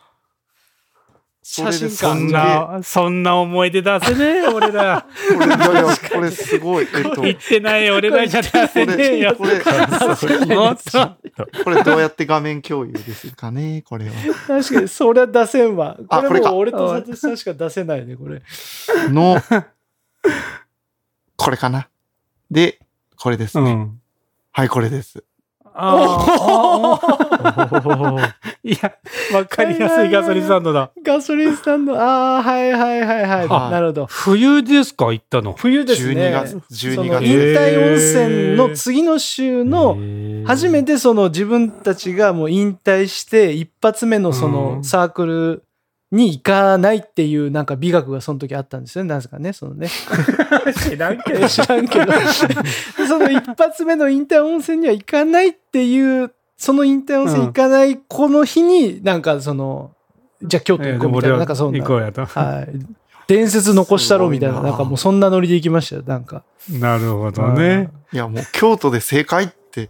写真そん館な、そんな思い出出せねえ、俺ら。これ、いやいや、これすごい。えっと、言ってない俺らじゃ出せねえよ。これ、これ。これどうやって画面共有ですかねこれは。確かに、それは出せんわ。これもう俺と佐藤さんしか出せないね、これ。の、これかな？で、これですね。うん。はい、これです。ああ。いや、わかりやすいガソリンスタンドだ。ガソリンスタンド、ああ、はいはいはいはい。はいなるほど。冬ですか行ったの？冬ですね。12月12その月引退温泉の次の週の、初めて。てその自分たちがもう引退して一発目のそうのんサークルに行かないっていうなんか美学がその時あったんですよね。なんですかね、そのね。知らんけえ知らんけど。その一発目の引退温泉には行かないっていう、その引退温泉行かないこの日になんかその、じゃあ京都行こうみたいな、なんかそんな。行こうやと。はい。伝説残したろみたいな、ななんかもうそんなノリで行きましたよ、なんか。なるほどね。いや、もう京都で正解って、え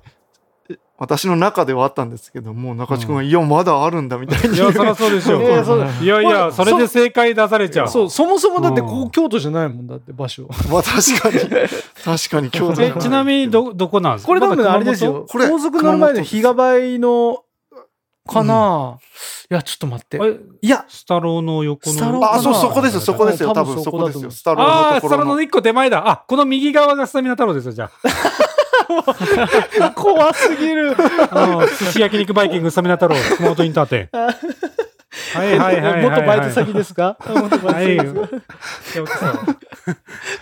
私の中ではあったんですけど、もう中地君が、いや、まあだあるんだみたいに。いや、そりゃそうでしょ。いやいやいや、それで正解出されちゃう。そう、そもそもだってこうんこ京都じゃないもんだって場所。まあ確かに。確かに京都じゃないえちなみに、ど、どこなんですか？これ多分あれですよ。これ高速乗る前の日がばいの、かな、いや、ちょっと待って。いや、スタローの横の。スタローあ、そう、そこですよ、そこですよ、多多分分そこですよ。スタローああ、のところの。スタローの一個手前だ。あ、この右側がスタミナ太郎ですよ、じゃ 怖すぎる。あ。うん寿司焼肉バイキングスタミナ太郎、熊本インター店。はいはいはいはいはい。元バイト先ですか？元バはい。イト先ですか？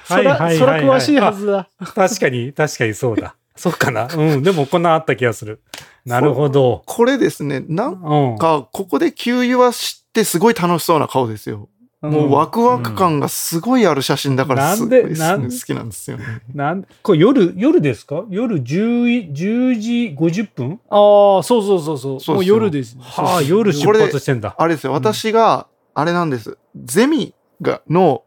そそら、そら詳しいはずだ。確かに、確かにそうだ。そっかな。うん。でもこんなあった気がする。なるほど。これですね、なん。か、ここで給油はしてすごい楽しそうな顔ですよ。もうワクワク感がすごいある写真だから、すごいなんでなん好きなんですよね。なんこれ夜、夜ですか？夜10、10時50分？ああ、そうそうそうそう。そうもう夜です。はあ、夜出発してんだ。あれですよ、私が、あれなんです。ゼミが、の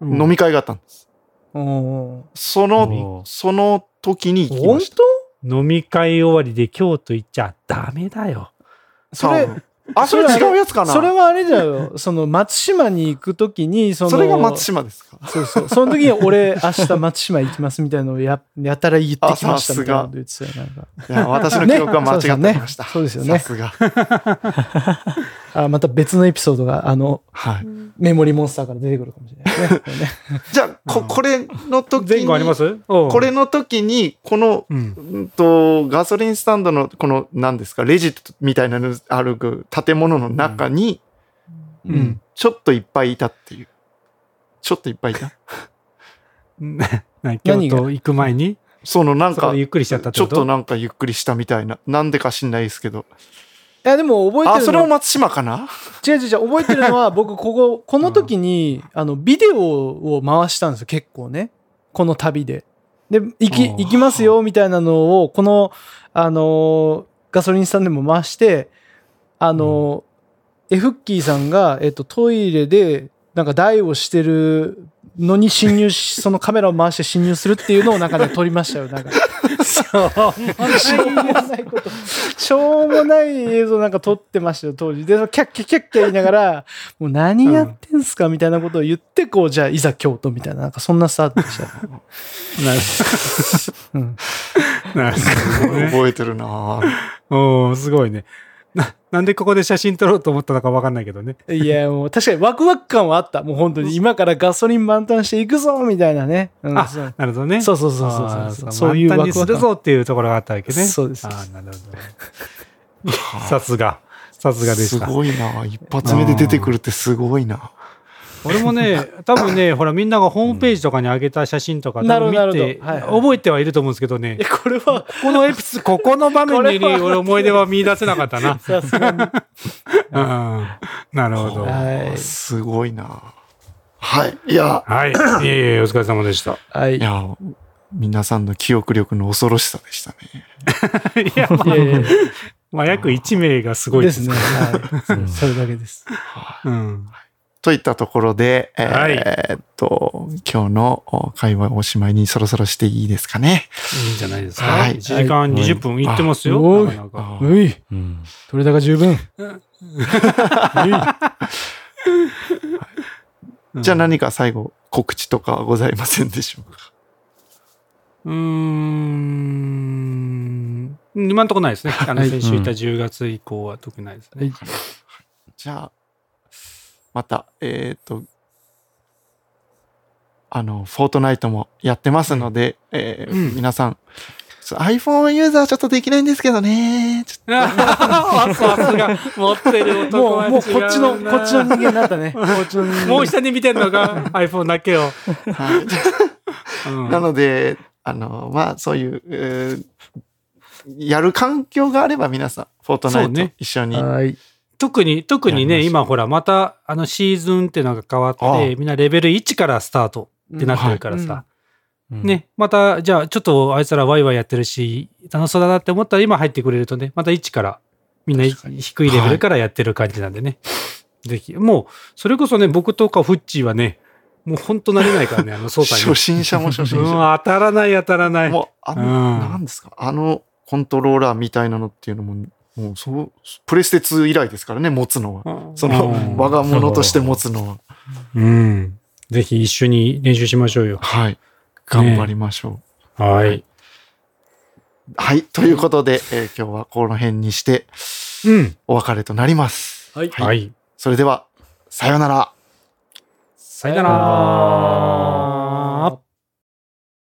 うん飲み会があったんです。うんそおの、ーその時に行き本ました。飲み会終わりで京都行っちゃダメだよ。それあ、それ違うやつかな？それはあれじゃよ。その松島に行くときに、その。それが松島ですか？そうそう。その時に俺明日松島行きますみたいなのをややたら言ってきましたみたいなこと言ってたよ。なんかいや、私の記憶は間違ってねました。そうですよねさすが。あまた別のエピソードが、あの、はい。メモリーモンスターから出てくるかもしれないですね。じゃあ、こ、これの時に、前後あります？ここれの時に、この、うん。うんと、ガソリンスタンドの、この、何ですか、レジみたいなのある建物の中に、うん。ちょっといっぱいいたっていう。ちょっといっぱいいた？な京都行く前に、そのなんかゆっくりしちゃったちょっとなんかゆっくりしたみたいな。なんでか知んないですけど。いや、でも覚えあ、てるの。それも松島かな？違う違う違う、覚えてるのは、僕、ここ、この時に、あの、ビデオを回したんですよ、結構ね。この旅で。で、行き、行きますよ、みたいなのを、この、あのーガソリンスタンドでも回して、あのーエフッキーさんが、えっと、トイレで、なんか台をしてるのに侵入し、そのカメラを回して侵入するっていうのをなんかね、撮りましたよ、なんか。しょうもないこと。しょうもない映像なんか撮ってましたよ、当時。で、キャッキャッキャッキャ言いながら、もう何やってんすかみたいなことを言って、こう、じゃあ、いざ京都みたいな、なんかそんなスタートでした。なるうん。なるほどね。覚えてるなぁ おーすごいね。な、なんでここで写真撮ろうと思ったのかわかんないけどね。いや、もう確かにワクワク感はあった。もう本当に 今からガソリン満タンしていくぞみたいなね。うんあそうなるほどね。そうそうそうそうそう。そういうワクワク感。ぞっていうところがあったわけね。そうですああ、なるほど。さすが。さすがでした。すごいな一発目で出てくるってすごいな俺もね、多分ね、ほら、みんながホームページとかに上げた写真とか、なるほど多分見て、覚えてはいると思うんですけどねえ、、これは、ここのエピソード、ここの場面に 俺思い出は見出せなかったな。さすがに。うん。なるほど。はいすごいなはい。いや、はい。いえいえ、お疲れ様でした。はい。いや、皆さんの記憶力の恐ろしさでしたね。いや、まあまあ、約1名がすごいですね。はい。うんそれだけです。うん。といったところで、えーはいえーっと、今日のお会話おしまいにそろそろしていいですかね。いいんじゃないですか？はい1時間20分いってますよ。はいなかなかあうい、うん。取れ高十分。じゃあ何か最後告知とかはございませんでしょうか？うーん。今んとこないですね。あの、はい先週言った10月以降は特にないですね。じゃあ、また、えーっと、あの、フォートナイトもやってますので、えーうん皆さん、iPhone ユーザーちょっとできないんですけどね。ちょっ あさすが、持ってる男もう、もうこっちの、こっちの人間になったね。こっちの人間。もう下に見てんのが iPhone だけを。とはいうんなので、あの、まあ、そういう、えーやる環境があれば皆さん、フォートナイト一緒に。はい。特に、特にね、今ほら、また、あの、シーズンっていうのが変わっああて、みんなレベル1からスタートってなってるからさ。うん。ね、また、じゃあ、ちょっとあいつらワイワイやってるし、楽しそうだなって思ったら今入ってくれるとね、また1から、みんな低いレベルからやってる感じなんでね。ぜひ、もう、それこそね、僕とかフッチーはね、もうほんと慣れないからね、あの、操作に初。心者も初心うん、者。当たらない当たらない。もう、あうんの、なんですか、あのコントローラーみたいなのっていうのも、もう、そう、プレステ2以来ですからね、持つのは。そのうん、我が物として持つのは。うん。ぜひ一緒に練習しましょうよ。はい。頑張りましょう。はい。はい。ということで、えー今日はこの辺にして、うん。お別れとなります。はいはい。それでは、さようなら。さよなら。